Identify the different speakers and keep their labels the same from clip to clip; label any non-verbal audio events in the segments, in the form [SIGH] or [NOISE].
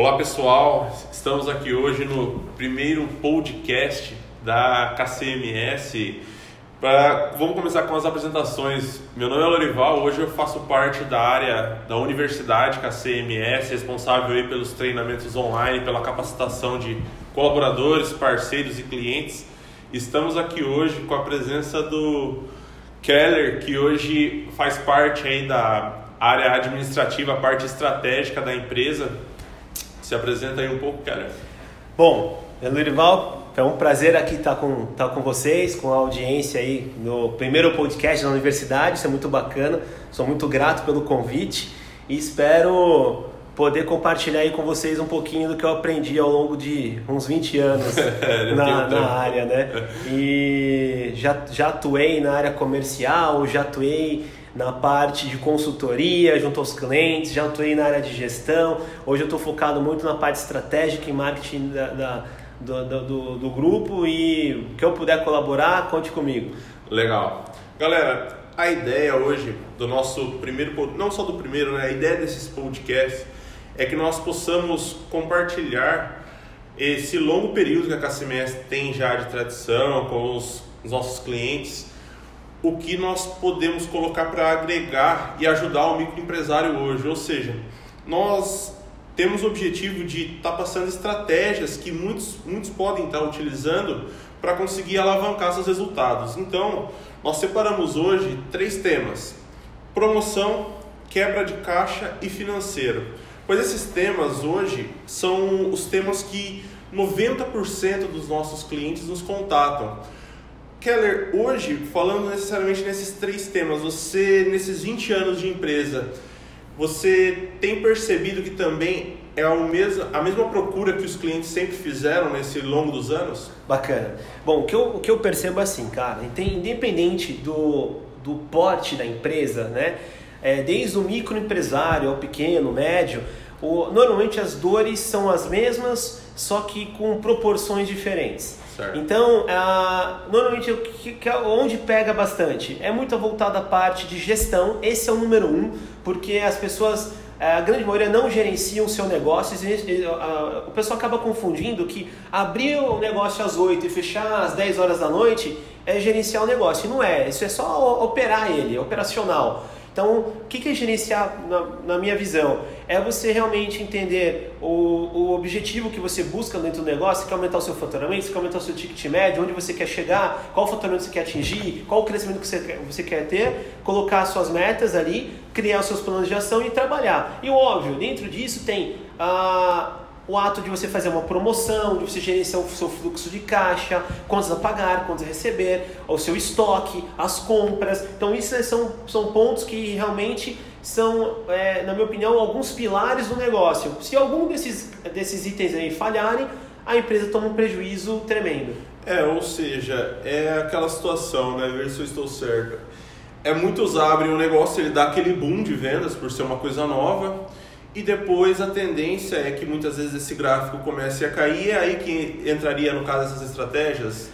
Speaker 1: Olá pessoal, estamos aqui hoje no primeiro podcast da KCMS. Pra, vamos começar com as apresentações. Meu nome é Lorival, hoje eu faço parte da área da Universidade KCMS, responsável aí pelos treinamentos online, pela capacitação de colaboradores, parceiros e clientes. Estamos aqui hoje com a presença do Keller, que hoje faz parte aí da área administrativa, parte estratégica da empresa. Se apresenta aí um pouco, Keller.
Speaker 2: Bom, Lurival, é um prazer aqui estar com, estar com vocês, com a audiência aí no primeiro podcast da universidade, isso é muito bacana, sou muito grato pelo convite e espero poder compartilhar aí com vocês um pouquinho do que eu aprendi ao longo de uns 20 anos [LAUGHS] na, na área, né? E já, já atuei na área comercial, já atuei na parte de consultoria junto aos clientes, já atuei na área de gestão, hoje eu estou focado muito na parte estratégica e marketing da, da do, do, do, grupo e que eu puder colaborar, conte comigo.
Speaker 1: Legal. Galera, a ideia hoje do nosso primeiro, não só do primeiro, né? A ideia desses podcasts é que nós possamos compartilhar esse longo período que a KCMS tem já de tradição com os nossos clientes, o que nós podemos colocar para agregar e ajudar o microempresário hoje. Ou seja, nós temos o objetivo de estar tá passando estratégias que muitos, muitos podem estar tá utilizando para conseguir alavancar seus resultados. Então, nós separamos hoje três temas: promoção, quebra de caixa e financeiro. Pois esses temas hoje são os temas que 90% dos nossos clientes nos contatam. Keller, hoje, falando necessariamente nesses três temas, você, nesses 20 anos de empresa, você tem percebido que também é a mesma, a mesma procura que os clientes sempre fizeram nesse longo dos anos?
Speaker 2: Bacana. Bom, o que eu, o que eu percebo é assim, cara, independente do, do porte da empresa, né? É, desde o microempresário ao pequeno, médio, o, normalmente as dores são as mesmas, só que com proporções diferentes. Certo. Então, normalmente que, que, onde pega bastante é muito voltada à parte de gestão. Esse é o número um, porque as pessoas a grande maioria não gerenciam o seu negócio. O pessoal acaba confundindo que abrir o negócio às 8 e fechar às 10 horas da noite é gerenciar o negócio. Não é, isso é só operar ele, é operacional. Então, o que é gerenciar na, na minha visão? É você realmente entender o, o objetivo que você busca dentro do negócio, você quer aumentar o seu faturamento, você quer aumentar o seu ticket médio, onde você quer chegar, qual faturamento você quer atingir, qual o crescimento que você quer, você quer ter, colocar suas metas ali, criar os seus planos de ação e trabalhar. E óbvio, dentro disso tem a o ato de você fazer uma promoção, de você gerenciar o seu fluxo de caixa, quantos a pagar, quantos a receber, o seu estoque, as compras. Então, isso são, são pontos que realmente são, é, na minha opinião, alguns pilares do negócio. Se algum desses, desses itens aí falharem, a empresa toma um prejuízo tremendo.
Speaker 1: É, ou seja, é aquela situação, né? Ver se eu estou certo. É muitos abrem o negócio, ele dá aquele boom de vendas por ser uma coisa nova e depois a tendência é que muitas vezes esse gráfico comece a cair, é aí que entraria no caso essas estratégias?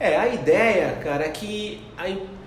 Speaker 2: É, a ideia, cara, é que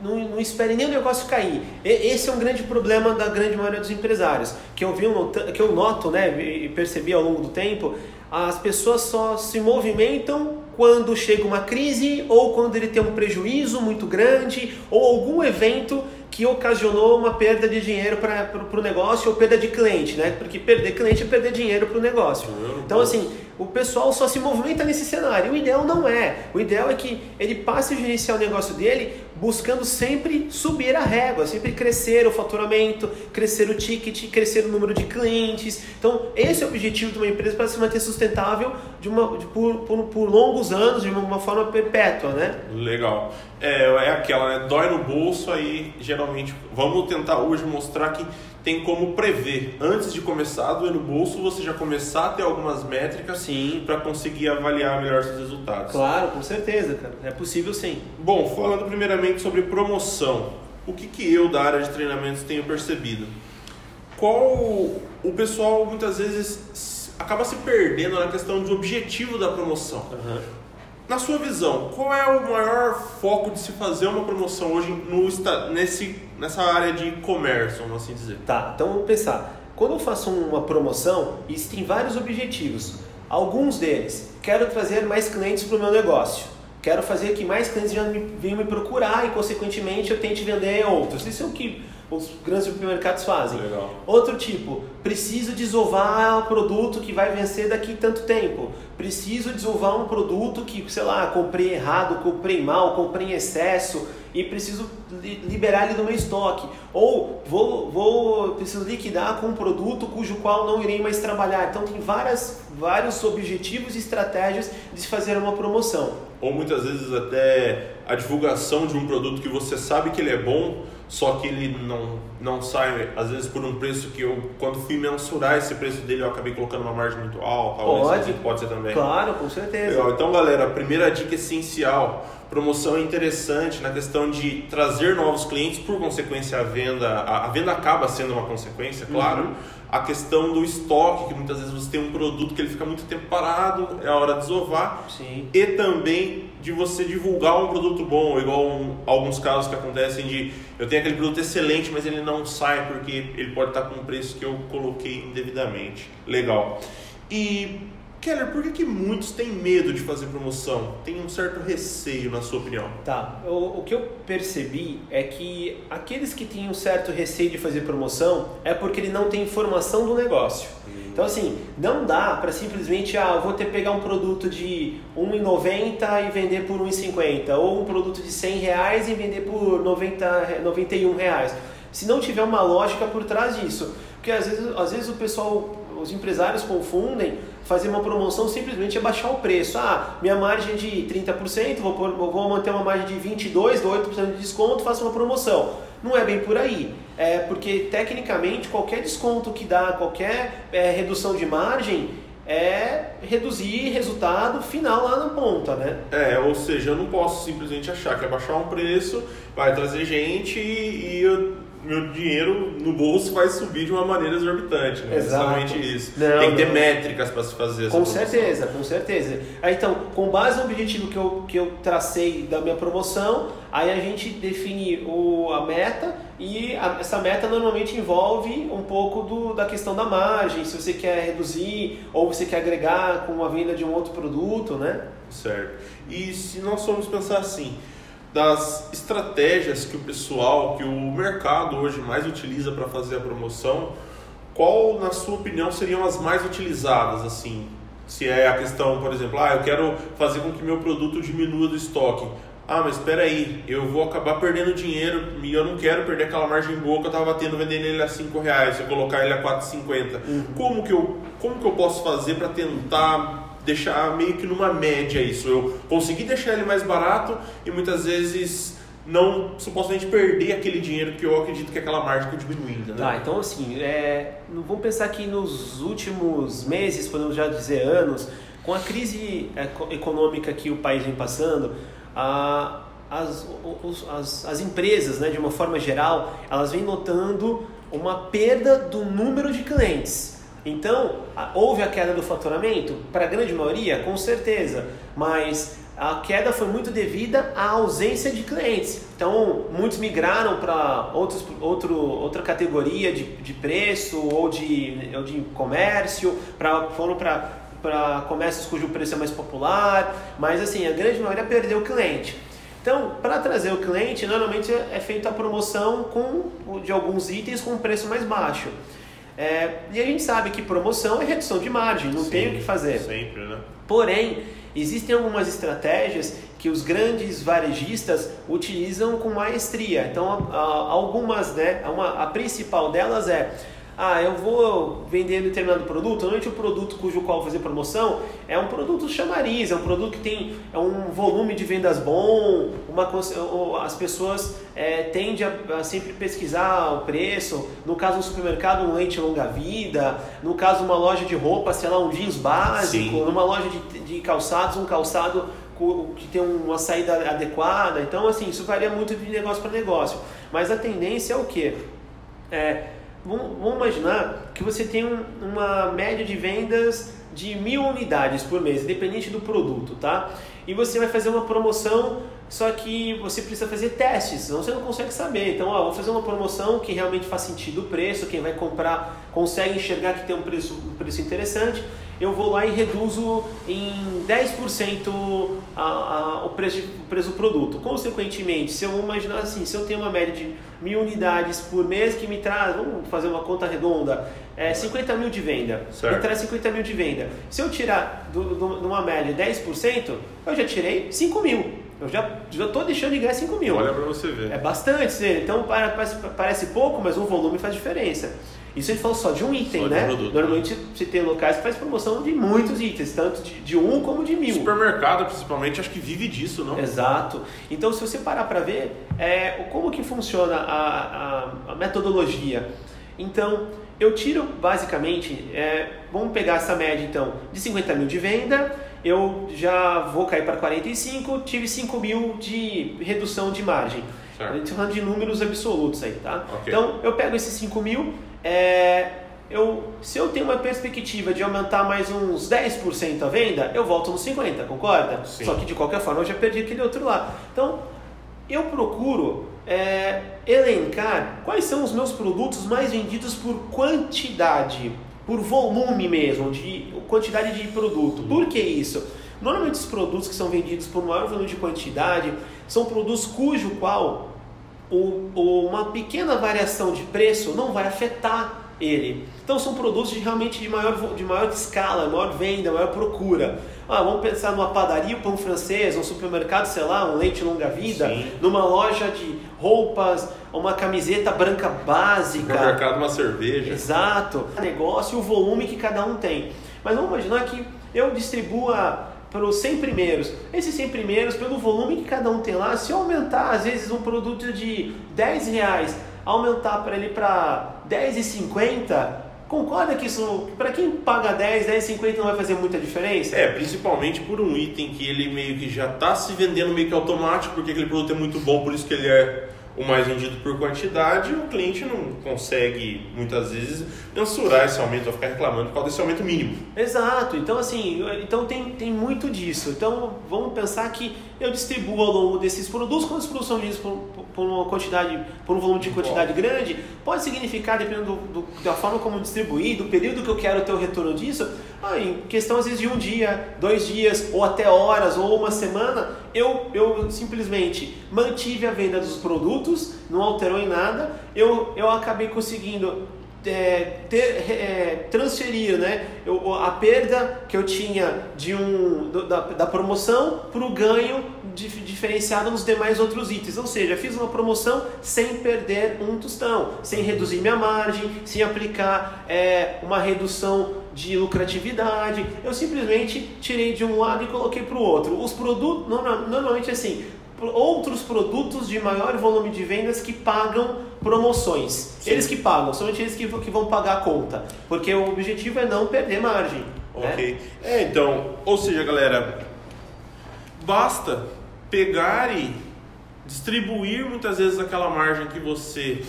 Speaker 2: não, não espere nem o negócio cair. Esse é um grande problema da grande maioria dos empresários. Que eu, vi, que eu noto né, e percebi ao longo do tempo, as pessoas só se movimentam quando chega uma crise ou quando ele tem um prejuízo muito grande ou algum evento que ocasionou uma perda de dinheiro para o negócio ou perda de cliente, né? Porque perder cliente é perder dinheiro para o negócio. Então, assim, o pessoal só se movimenta nesse cenário. O ideal não é. O ideal é que ele passe a gerenciar o negócio dele buscando sempre subir a régua, sempre crescer o faturamento, crescer o ticket, crescer o número de clientes. Então, esse é o objetivo de uma empresa para se manter sustentável de uma, de, por, por, por, longos anos, de uma, uma, forma perpétua, né?
Speaker 1: Legal. É, é aquela, né? Dói no bolso, aí geralmente vamos tentar hoje mostrar que tem como prever. Antes de começar a doer no bolso, você já começar a ter algumas métricas para conseguir avaliar melhor seus resultados.
Speaker 2: Claro, com certeza, cara. É possível sim.
Speaker 1: Bom, falando primeiramente sobre promoção, o que, que eu da área de treinamentos tenho percebido? Qual o pessoal muitas vezes acaba se perdendo na questão do objetivo da promoção. Uhum. Na sua visão, qual é o maior foco de se fazer uma promoção hoje no, nesse, nessa área de comércio, vamos assim dizer?
Speaker 2: Tá, então vamos pensar. quando eu faço uma promoção, existem vários objetivos. Alguns deles, quero trazer mais clientes para o meu negócio. Quero fazer que mais clientes venham me procurar e, consequentemente, eu tente vender outros. Isso é o que os grandes supermercados fazem.
Speaker 1: Legal.
Speaker 2: Outro tipo, preciso desovar um produto que vai vencer daqui tanto tempo. Preciso desovar um produto que, sei lá, comprei errado, comprei mal, comprei em excesso e preciso liberar ele do meu estoque. Ou vou, vou preciso liquidar com um produto cujo qual não irei mais trabalhar. Então tem várias, vários objetivos e estratégias de se fazer uma promoção.
Speaker 1: Ou muitas vezes até a divulgação de um produto que você sabe que ele é bom, só que ele não, não sai, às vezes, por um preço que eu, quando fui mensurar esse preço dele, eu acabei colocando uma margem muito alta.
Speaker 2: Pode,
Speaker 1: pode ser também.
Speaker 2: Claro, com certeza.
Speaker 1: Legal. Então, galera, a primeira dica essencial, promoção é interessante na questão de trazer novos clientes, por consequência a venda, a, a venda acaba sendo uma consequência, claro. Uhum. A questão do estoque, que muitas vezes você tem um produto que ele fica muito tempo parado, é a hora de desovar.
Speaker 2: Sim.
Speaker 1: E também de você divulgar um produto bom, igual um, alguns casos que acontecem de eu tenho aquele produto excelente, mas ele não sai porque ele pode estar com um preço que eu coloquei indevidamente. Legal. E Keller, por que, que muitos têm medo de fazer promoção? Tem um certo receio, na sua opinião?
Speaker 2: Tá. O, o que eu percebi é que aqueles que têm um certo receio de fazer promoção é porque ele não tem informação do negócio. Hum. Então, assim, não dá para simplesmente, ah, vou ter pegar um produto de R$1,90 e vender por R$1,50, ou um produto de 100 reais e vender por R$90, 91 reais. Se não tiver uma lógica por trás disso. Porque às vezes, às vezes o pessoal, os empresários confundem fazer uma promoção simplesmente é baixar o preço. Ah, minha margem é de 30%, vou, pôr, vou manter uma margem de 22%, dou 8% de desconto, faço uma promoção. Não é bem por aí. É porque, tecnicamente, qualquer desconto que dá, qualquer é, redução de margem, é reduzir resultado final lá na ponta, né?
Speaker 1: É, ou seja, eu não posso simplesmente achar que abaixar um preço vai trazer gente e eu meu dinheiro no bolso vai subir de uma maneira exorbitante, né? Exatamente isso. Não, Tem que ter não. métricas para se fazer essa
Speaker 2: Com promoção. certeza, com certeza. Aí, então, com base no objetivo que eu, que eu tracei da minha promoção, aí a gente define o, a meta e a, essa meta normalmente envolve um pouco do, da questão da margem, se você quer reduzir ou você quer agregar com a venda de um outro produto, né?
Speaker 1: Certo. E se nós formos pensar assim, das estratégias que o pessoal, que o mercado hoje mais utiliza para fazer a promoção, qual, na sua opinião, seriam as mais utilizadas, assim? Se é a questão, por exemplo, ah, eu quero fazer com que meu produto diminua do estoque. Ah, mas espera aí, eu vou acabar perdendo dinheiro e eu não quero perder aquela margem boa que eu estava tendo vendendo ele a 5 reais, eu colocar ele a 4,50. Uhum. Como, que eu, como que eu posso fazer para tentar deixar meio que numa média isso. Eu consegui deixar ele mais barato e muitas vezes não supostamente perder aquele dinheiro que eu acredito que é aquela margem que diminuindo. Né?
Speaker 2: Tá, então assim, é, vamos pensar que nos últimos meses, podemos já dizer anos, com a crise econômica que o país vem passando, as, as, as empresas, né, de uma forma geral, elas vêm notando uma perda do número de clientes. Então, houve a queda do faturamento? Para a grande maioria, com certeza, mas a queda foi muito devida à ausência de clientes. Então, muitos migraram para outro, outra categoria de, de preço ou de, ou de comércio, pra, foram para comércios cujo preço é mais popular, mas assim, a grande maioria perdeu o cliente. Então, para trazer o cliente, normalmente é feita a promoção com, de alguns itens com um preço mais baixo. É, e a gente sabe que promoção é redução de margem, não Sim, tem o que fazer.
Speaker 1: Sempre, né?
Speaker 2: Porém, existem algumas estratégias que os grandes varejistas utilizam com maestria. Então, algumas, né, uma, a principal delas é ah, eu vou vender determinado produto, normalmente o produto cujo qual fazer promoção é um produto chamariz, é um produto que tem é um volume de vendas bom, uma, as pessoas é, tendem a, a, sempre pesquisar o preço, no caso um supermercado um leite longa-vida, no caso uma loja de roupa, sei lá, um jeans básico, Sim. numa loja de, de calçados, um calçado que tem uma saída adequada, então assim, isso varia muito de negócio para negócio, mas a tendência é o que? É, Vamos, imaginar que você tem uma média de vendas de mil unidades por mês, independente do produto, tá? E você vai fazer uma promoção, só que você precisa fazer testes, senão você não consegue saber. Então, ó, vou fazer uma promoção que realmente faz sentido o preço, quem vai comprar consegue enxergar que tem um preço, um preço interessante eu vou lá e reduzo em 10% a, a, o, preço, o preço do produto. Consequentemente, se eu imaginar assim, se eu tenho uma média de mil unidades por mês que me traz, vamos fazer uma conta redonda, é 50 mil de venda. Certo. Me traz 50 mil de venda. Se eu tirar de uma média 10%, eu já tirei 5 mil. Eu já estou deixando de ganhar 5 mil.
Speaker 1: Olha para você ver.
Speaker 2: É bastante, então parece, parece pouco, mas o volume faz diferença. Isso a gente falou só de um item, né? Um produto, Normalmente né? você tem locais que faz promoção de muitos itens, tanto de, de, um como de mil.
Speaker 1: Supermercado, principalmente, acho que vive disso, não?
Speaker 2: Exato. Então, se você parar para ver é, como que funciona a, a, a, metodologia. Então, eu tiro basicamente, é, vamos pegar essa média então, de 50 mil de venda, eu já vou cair para 45, tive 5 mil de redução de margem. Certo. A gente está falando de números absolutos aí, tá? Okay. Então, eu pego esses 5 mil, é, eu, se eu tenho uma perspectiva de aumentar mais uns 10% a venda, eu volto nos 50%, concorda? Sim. Só que de qualquer forma eu já perdi aquele outro lá. Então, eu procuro é, elencar quais são os meus produtos mais vendidos por quantidade, por volume mesmo, de quantidade de produto. Por que isso? Normalmente os produtos que são vendidos por maior volume de quantidade são produtos cujo qual o, o, uma pequena variação de preço não vai afetar ele. Então são produtos de, realmente de maior, de maior escala, maior venda, maior procura. Ah, vamos pensar numa padaria, um pão francês, um supermercado, sei lá, um leite longa-vida, numa loja de roupas, uma camiseta branca básica.
Speaker 1: No mercado, uma cerveja.
Speaker 2: Exato. Negócio e o volume que cada um tem. Mas vamos imaginar que eu distribua para os 100 primeiros. Esses 100 primeiros, pelo volume que cada um tem lá, se eu aumentar, às vezes, um produto de 10 reais, aumentar para ele para 10,50, Concorda que isso, para quem paga 10, 10, 50 não vai fazer muita diferença?
Speaker 1: É, principalmente por um item que ele meio que já está se vendendo meio que automático, porque aquele produto é muito bom, por isso que ele é o mais vendido por quantidade, o cliente não consegue muitas vezes mensurar esse aumento, vai ficar reclamando por causa desse aumento mínimo.
Speaker 2: Exato, então assim, então tem, tem muito disso. Então vamos pensar que eu distribuo ao longo desses produtos, quando os produtos são vendidos por, por, uma quantidade, por um volume de quantidade Bom. grande, pode significar, dependendo do, do, da forma como distribuir, do período que eu quero ter o retorno disso, ah, em questão às vezes de um dia, dois dias, ou até horas, ou uma semana, eu, eu simplesmente mantive a venda dos produtos, não alterou em nada, eu, eu acabei conseguindo é, ter, é, transferir né, eu, a perda que eu tinha de um, do, da, da promoção para o ganho diferenciado nos demais outros itens. Ou seja, fiz uma promoção sem perder um tostão, sem reduzir minha margem, sem aplicar é, uma redução de lucratividade. Eu simplesmente tirei de um lado e coloquei para o outro. Os produtos, normalmente assim, outros produtos de maior volume de vendas que pagam promoções. Sim. Eles que pagam, somente eles que, que vão pagar a conta. Porque o objetivo é não perder margem.
Speaker 1: Ok. Né? É, então, ou seja, galera, basta pegar e distribuir muitas vezes aquela margem que você,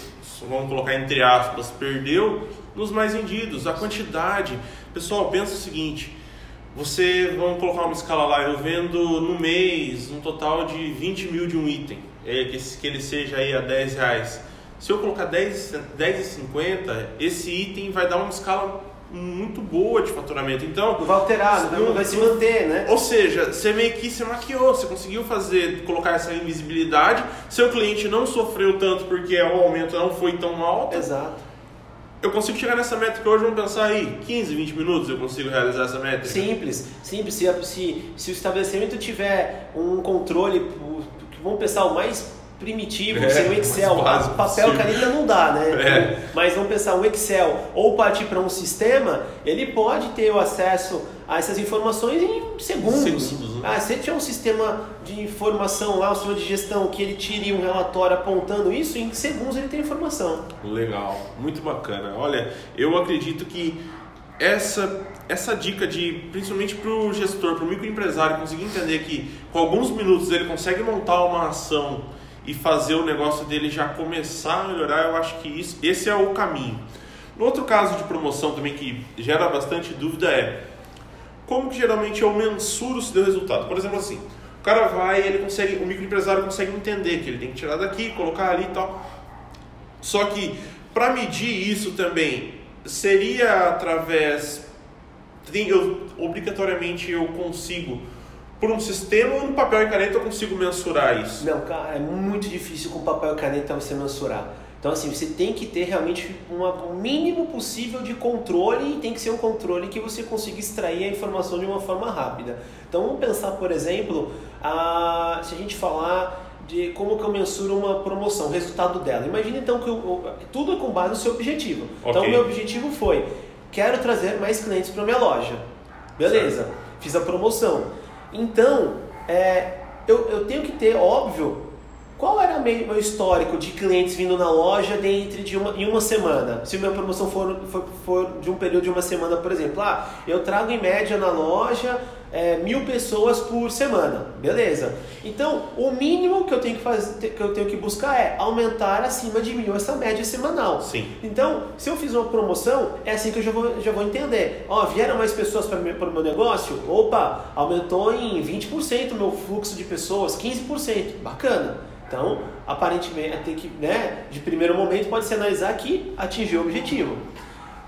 Speaker 1: vamos colocar entre aspas, perdeu nos mais vendidos, a quantidade. Pessoal, pensa o seguinte você, vamos colocar uma escala lá, eu vendo no mês um total de 20 mil de um item, é, que, que ele seja aí a 10 reais. Se eu colocar 10, 10,50, esse item vai dar uma escala muito boa de faturamento. Então,
Speaker 2: não vai alterar, não, não vai se manter, né?
Speaker 1: Ou seja, você meio que se maquiou, você conseguiu fazer, colocar essa invisibilidade. Seu cliente não sofreu tanto porque o aumento não foi tão alto.
Speaker 2: Exato
Speaker 1: eu consigo chegar nessa métrica hoje, vamos pensar aí, 15, 20 minutos eu consigo realizar essa métrica?
Speaker 2: Simples, simples. Se, se, se o estabelecimento tiver um controle, vamos pensar o mais primitivo, é, sem o Excel, papel, caneta não dá, né? É. Mas vamos pensar um Excel ou partir para um sistema, ele pode ter o acesso a essas informações em segundos. segundos? Ah, se tiver um sistema de informação lá, um sistema de gestão, que ele tire um relatório apontando isso, em segundos ele tem informação.
Speaker 1: Legal, muito bacana. Olha, eu acredito que essa essa dica de principalmente para o gestor, para o microempresário conseguir entender que com alguns minutos ele consegue montar uma ação e fazer o negócio dele já começar a melhorar, eu acho que isso, esse é o caminho. No outro caso de promoção também que gera bastante dúvida é como que geralmente eu mensuro se deu resultado? Por exemplo, assim, o cara vai, ele consegue, o microempresário consegue entender que ele tem que tirar daqui, colocar ali e tal. Só que para medir isso também seria através eu, obrigatoriamente eu consigo por um sistema ou no papel e caneta eu consigo mensurar isso?
Speaker 2: Não, cara, é muito difícil com papel e caneta você mensurar. Então, assim, você tem que ter realmente uma, o mínimo possível de controle e tem que ser um controle que você consiga extrair a informação de uma forma rápida. Então, vamos pensar, por exemplo, a, se a gente falar de como que eu mensuro uma promoção, o resultado dela. Imagina então que eu, eu, tudo é com base no seu objetivo. Então, okay. Então, o meu objetivo foi, quero trazer mais clientes para minha loja. Beleza, certo. fiz a promoção. Então, é, eu, eu tenho que ter, óbvio, qual era o meu histórico de clientes vindo na loja dentro de uma, em uma semana? Se minha promoção for, for, for, de um período de uma semana, por exemplo, ah, eu trago em média na loja é, mil pessoas por semana, beleza? Então, o mínimo que eu tenho que fazer, que eu tenho que buscar é aumentar acima de mil essa média semanal.
Speaker 1: Sim.
Speaker 2: Então, se eu fiz uma promoção, é assim que eu já vou, já vou entender. Ó, vieram mais pessoas para o meu negócio? Opa, aumentou em 20% o meu fluxo de pessoas, 15%, bacana. Então, aparentemente, tem que, né, de primeiro momento, pode se analisar que atingiu o objetivo.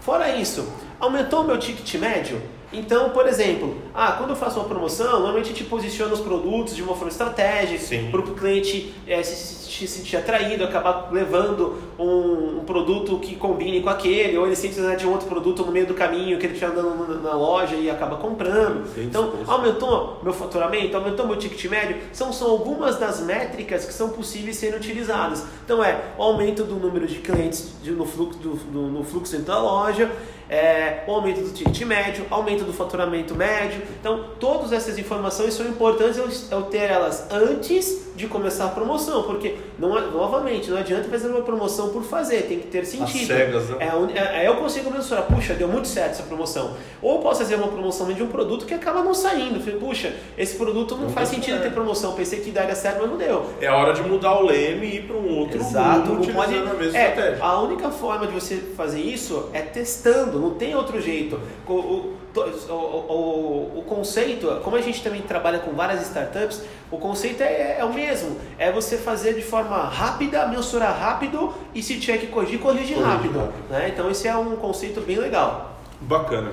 Speaker 2: Fora isso, aumentou o meu ticket médio? Então, por exemplo, ah, quando eu faço uma promoção, normalmente a gente posiciona os produtos de uma forma estratégica para o cliente é, se, se, sentir atraído, acabar levando um, um, produto que combine com aquele, ou ele sente necessidade de um outro produto no meio do caminho que ele estiver andando na, loja e acaba comprando. Sim, então, sim. aumentou meu faturamento, aumentou meu ticket médio, são, são algumas das métricas que são possíveis serem utilizadas. Então, é o aumento do número de clientes de, no, fluxo, do, no, no fluxo dentro da loja, é, o aumento do ticket médio, aumento do faturamento médio. Então, todas essas informações são importantes eu, ter elas antes de começar a promoção, porque não, novamente não adianta fazer uma promoção por fazer, tem que ter sentido. As
Speaker 1: cegas, né?
Speaker 2: é, é, aí eu consigo mensurar, puxa, deu muito certo essa promoção. Ou posso fazer uma promoção de um produto que acaba não saindo. Falei, puxa, esse produto não, não faz sentido ter promoção. Pensei que daria certo, mas não deu.
Speaker 1: É a hora de mudar o leme e ir para um outro
Speaker 2: Exato, mundo, pode, a mesma é, estratégia. A única forma de você fazer isso é testando, não tem outro jeito. O, o, o, o, conceito, como a gente também trabalha com várias startups, o conceito é, é, o mesmo. É você fazer de forma rápida, mensurar rápido e se tiver que corrigir, corrigir rápido. rápido. Né? Então esse é um conceito bem legal.
Speaker 1: Bacana.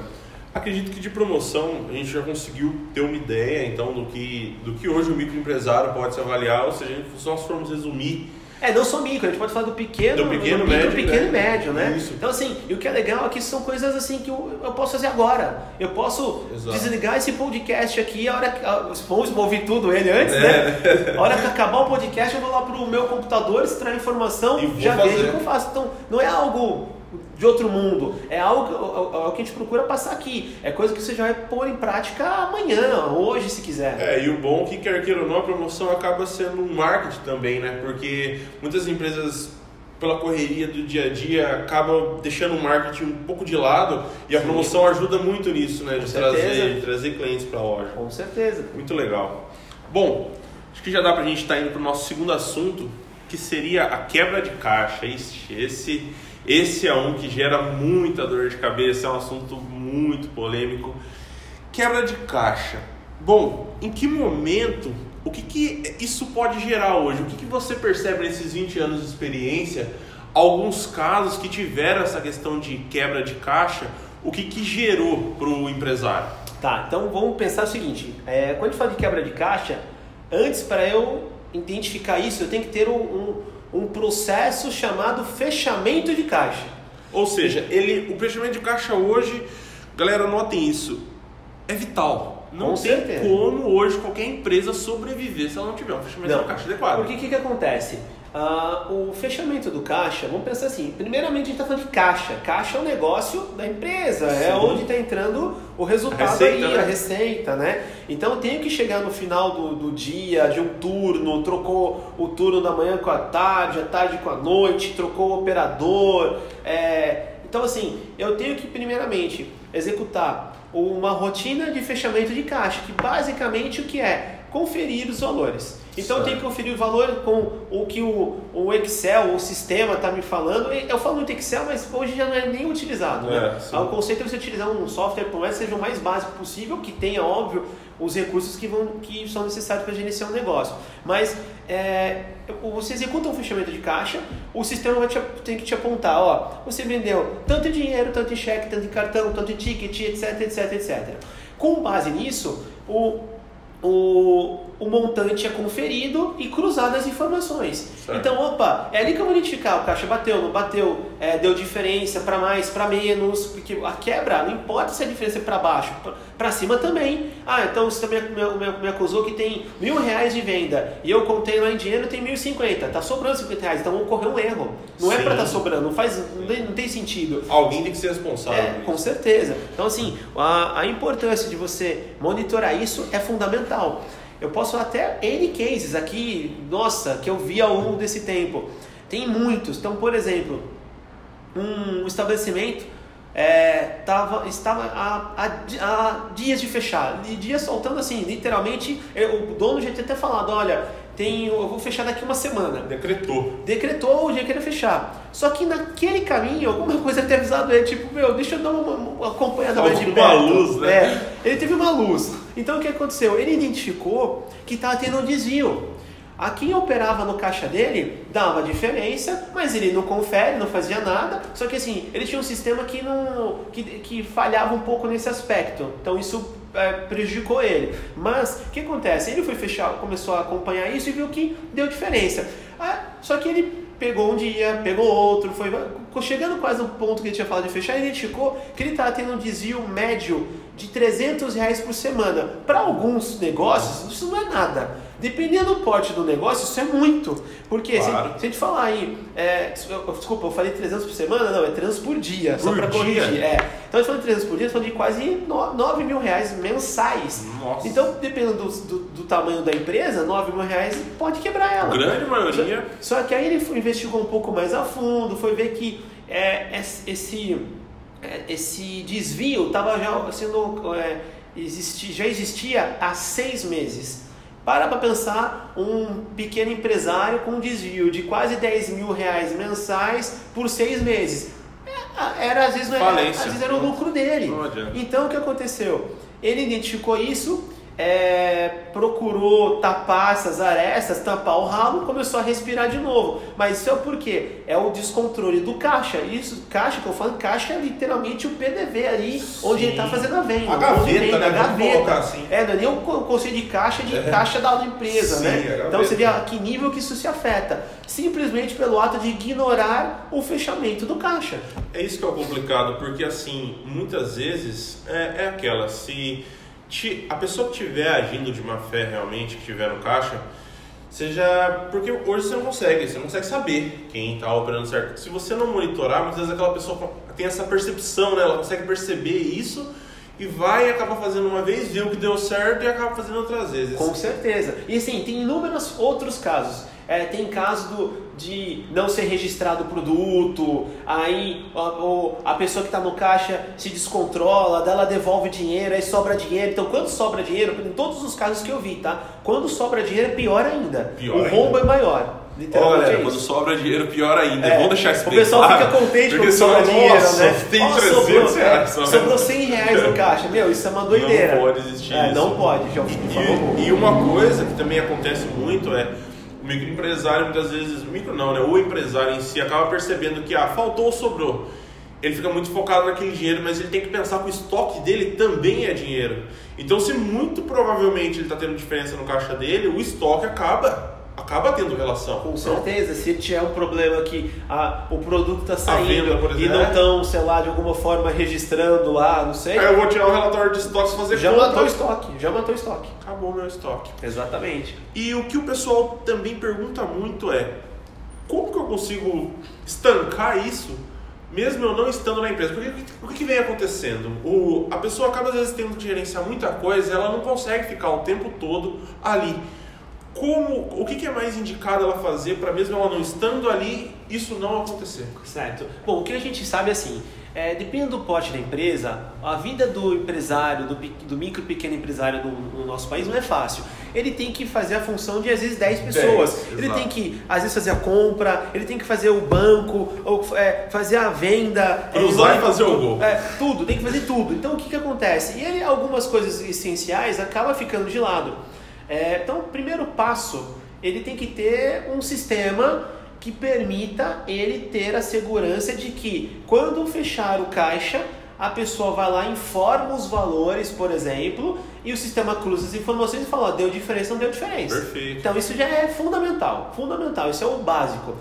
Speaker 1: Acredito que de promoção a gente já conseguiu ter uma ideia então do que, do que hoje o microempresário pode se avaliar, ou seja, se nós formos resumir
Speaker 2: é, não só micro, a gente pode falar do pequeno,
Speaker 1: do pequeno, do micro, médio,
Speaker 2: pequeno e médio, né? Isso. Então, assim, e o que é legal é que são coisas assim que eu, eu posso fazer agora. Eu posso Exato. desligar esse podcast aqui, a hora que. Vamos ouvir tudo ele antes, né? é. né? A hora que acabar o podcast, eu vou lá pro meu computador, extrair informação, já fazer. vejo o que eu faço. Então, não é algo de outro mundo. É algo, é, é que a gente procura passar aqui. É coisa que você já vai pôr em prática amanhã, hoje, se quiser.
Speaker 1: É, e o bom é que, quer queira ou não, a promoção acaba sendo um marketing também, né? Porque muitas empresas pela correria do dia a dia, acaba deixando o marketing um pouco de lado e a Sim. promoção ajuda muito nisso, né? de trazer, de trazer clientes para a loja.
Speaker 2: Com certeza.
Speaker 1: Muito legal. Bom, acho que já dá para a gente estar tá indo para o nosso segundo assunto, que seria a quebra de caixa. Esse, esse esse é um que gera muita dor de cabeça, é um assunto muito polêmico. Quebra de caixa. Bom, em que momento, o que, que isso pode gerar hoje? O que, que você percebe nesses 20 anos de experiência? Alguns casos que tiveram essa questão de quebra de caixa, o que, que gerou para o empresário?
Speaker 2: Tá, então vamos pensar o seguinte: é, quando a gente fala de quebra de caixa, antes para eu identificar isso, eu tenho que ter um, um um processo chamado fechamento de caixa.
Speaker 1: Ou seja, ele, o fechamento de caixa hoje, galera, notem isso, é vital. Não Com tem certeza. como hoje qualquer empresa sobreviver se ela não tiver um fechamento não. de caixa adequado.
Speaker 2: Porque o que, que acontece? Uh, o fechamento do caixa, vamos pensar assim, primeiramente a gente está falando de caixa. Caixa é o negócio da empresa, é Sim. é onde está entrando o resultado a receita, aí, né? a receita, né? Então eu tenho que chegar no final do, do dia, de um turno, trocou o turno da manhã com a tarde, a tarde com a noite, trocou o operador. É... Então assim, eu tenho que primeiramente executar uma rotina de fechamento de caixa, que basicamente o que é? Conferir os valores. Então eu tenho que conferir o valor com o que o, o Excel, o sistema está me falando. Eu falo muito Excel, mas hoje já não é nem utilizado. Né?
Speaker 1: É, sim.
Speaker 2: o conceito é você utilizar um software, por mais que seja o mais básico possível, que tenha, óbvio, os recursos que, vão, que são necessários para gerenciar um negócio. Mas é, você executa um fechamento de caixa, o sistema vai te, tem que te apontar, ó, você vendeu tanto em dinheiro, tanto em cheque, tanto em cartão, tanto em ticket, etc, etc, etc. Com base nisso, o, o, o montante é conferido e cruzado as informações.
Speaker 1: Certo.
Speaker 2: Então, opa, é ali que eu vou identificar, o caixa bateu, não bateu, é, deu diferença para mais, para menos, porque a quebra, não importa se a diferença é para baixo, para cima também. Ah, então você também me, me, me, acusou que tem mil reais de venda e eu contei lá em dinheiro tem mil e cinquenta, tá sobrando 50 reais, então ocorreu um erro. Não é
Speaker 1: Sim.
Speaker 2: é para estar tá sobrando, não faz, não tem, não tem sentido.
Speaker 1: Alguém tem que ser responsável.
Speaker 2: É, com certeza. Então, assim, a, a importância de você monitorar isso é fundamental. Eu posso até N cases aqui, nossa, que eu vi ao longo desse tempo. Tem muitos. Então, por exemplo, um estabelecimento é, tava, estava a, a, a, dias de fechar, dias soltando assim, literalmente, o dono já tinha até falado, olha, tem, eu vou fechar daqui uma semana.
Speaker 1: Decretou.
Speaker 2: Decretou o dia que ele fechar. Só que naquele caminho, alguma coisa ter avisado ele, tipo, meu, deixa eu dar uma, uma acompanhada mais de perto.
Speaker 1: uma luz, né?
Speaker 2: É, ele teve uma luz. Então o que aconteceu? Ele identificou que estava tendo um desvio. A quem operava no caixa dele dava diferença, mas ele não confere, não fazia nada. Só que assim, ele tinha um sistema que não que, que falhava um pouco nesse aspecto. Então isso prejudicou ele. Mas o que acontece? Ele foi fechar, começou a acompanhar isso e viu que deu diferença. Ah, só que ele pegou um dia, pegou outro, foi chegando quase no ponto que ele tinha falado de fechar, ele identificou que ele estava tendo um desvio médio de 300 reais por semana. Para alguns negócios, isso não é nada. Dependendo do porte do negócio, isso é muito. Porque
Speaker 1: claro.
Speaker 2: se, se, a gente falar aí, é, desculpa, eu falei 300 por semana, não, é 300 por dia,
Speaker 1: por
Speaker 2: só para corrigir. É. Então, a gente falando de 300 por dia, falando de quase 9 mil reais mensais.
Speaker 1: Nossa.
Speaker 2: Então, dependendo do, do, do, tamanho da empresa, 9 mil reais pode quebrar ela.
Speaker 1: A grande maioria.
Speaker 2: Só, só que aí ele investigou um pouco mais a fundo, foi ver que é, esse, esse desvio estava já sendo. É, existi, já existia há seis meses. Para para pensar um pequeno empresário com um desvio de quase 10 mil reais mensais por seis meses. Era, às vezes era, às vezes era o lucro dele. Então o que aconteceu? Ele identificou isso, é, procurou tapar essas arestas, tampar o ralo, começou a respirar de novo. Mas isso é o porquê? É o descontrole do caixa. Isso, caixa que eu falo, caixa é literalmente o PDV ali,
Speaker 1: Sim.
Speaker 2: onde ele está fazendo a venda.
Speaker 1: A gaveta,
Speaker 2: venda,
Speaker 1: né?
Speaker 2: a gaveta.
Speaker 1: Assim.
Speaker 2: É, não é nem o conceito de caixa de é. caixa da empresa,
Speaker 1: Sim,
Speaker 2: né? Então você vê a que nível que isso se afeta. Simplesmente pelo ato de ignorar o fechamento do caixa.
Speaker 1: É isso que é o complicado, porque assim, muitas vezes é, é aquela, se a pessoa que estiver agindo de má fé realmente, que estiver no caixa, seja. Porque hoje você não consegue, você não consegue saber quem está operando certo. Se você não monitorar, muitas vezes aquela pessoa tem essa percepção, né? ela consegue perceber isso e vai e acaba fazendo uma vez, viu que deu certo e acaba fazendo outras vezes.
Speaker 2: Com certeza. E assim, tem inúmeros outros casos. É, tem caso do, de não ser registrado o produto, aí a, a pessoa que está no caixa se descontrola, ela devolve dinheiro, aí sobra dinheiro. Então, quando sobra dinheiro, em todos os casos que eu vi, tá? Quando sobra dinheiro é pior ainda.
Speaker 1: Pior
Speaker 2: o
Speaker 1: ainda.
Speaker 2: roubo é maior.
Speaker 1: Olha,
Speaker 2: é
Speaker 1: quando sobra dinheiro, pior ainda.
Speaker 2: É.
Speaker 1: Vamos deixar isso
Speaker 2: O pessoal
Speaker 1: claro,
Speaker 2: fica contente
Speaker 1: porque
Speaker 2: quando sobra
Speaker 1: senão,
Speaker 2: dinheiro,
Speaker 1: nossa,
Speaker 2: né?
Speaker 1: Tem
Speaker 2: Ó,
Speaker 1: 300
Speaker 2: sobrou,
Speaker 1: reais.
Speaker 2: é, sobrou 100 reais no caixa. Meu, isso é uma doideira.
Speaker 1: Não pode existir
Speaker 2: é,
Speaker 1: isso.
Speaker 2: Não pode, já
Speaker 1: E, e uma coisa que também acontece muito é microempresário muitas vezes, micro não, né? O empresário em si acaba percebendo que ah, faltou ou sobrou. Ele fica muito focado naquele dinheiro, mas ele tem que pensar que o estoque dele também é dinheiro. Então, se muito provavelmente ele está tendo diferença no caixa dele, o estoque acaba acaba tendo relação.
Speaker 2: Com certeza, se tiver um problema que a, o produto está saindo
Speaker 1: venda,
Speaker 2: e não estão, sei lá, de alguma forma registrando lá, não sei.
Speaker 1: Aí eu vou tirar o relatório de estoques e fazer
Speaker 2: já
Speaker 1: conta.
Speaker 2: matou o estoque, já matou o estoque.
Speaker 1: Acabou meu estoque.
Speaker 2: Exatamente.
Speaker 1: E o que o pessoal também pergunta muito é como que eu consigo estancar isso mesmo eu não estando na empresa? Porque o que, que vem acontecendo? O, a pessoa acaba às vezes tendo que gerenciar muita coisa, ela não consegue ficar o tempo todo ali. Como, o que, que é mais indicado ela fazer para mesmo ela não estando ali, isso não acontecer.
Speaker 2: Certo. Bom, o que a gente sabe é assim, é, dependendo do porte da empresa, a vida do empresário, do, do micro pequeno empresário no, no, nosso país não é fácil. Ele tem que fazer a função de às vezes 10 pessoas. 10, ele tem que, às vezes, fazer a compra, ele tem que fazer o banco, ou é, fazer a venda.
Speaker 1: Cruzar e fazer o gol.
Speaker 2: É, tudo, tem que fazer tudo. Então o que, que acontece? E ele, algumas coisas essenciais acaba ficando de lado. É, então, o primeiro passo, ele tem que ter um sistema que permita ele ter a segurança de que quando fechar o caixa, a pessoa vai lá, informa os valores, por exemplo, e o sistema cruza as informações e fala, ó, deu diferença, não deu diferença.
Speaker 1: Perfeito.
Speaker 2: Então isso já é fundamental, fundamental, isso é o básico.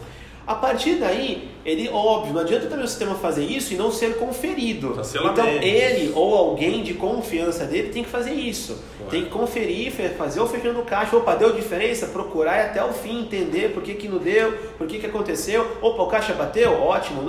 Speaker 2: A partir daí, ele, óbvio, não adianta também o sistema fazer isso e não ser conferido. Então, ele ou alguém de confiança dele tem que fazer isso. Claro. Tem que conferir, fazer o fechando caixa. Opa, deu diferença? Procurar e até o fim entender por que, que não deu, por que, que aconteceu. Opa, o caixa bateu? Ótimo.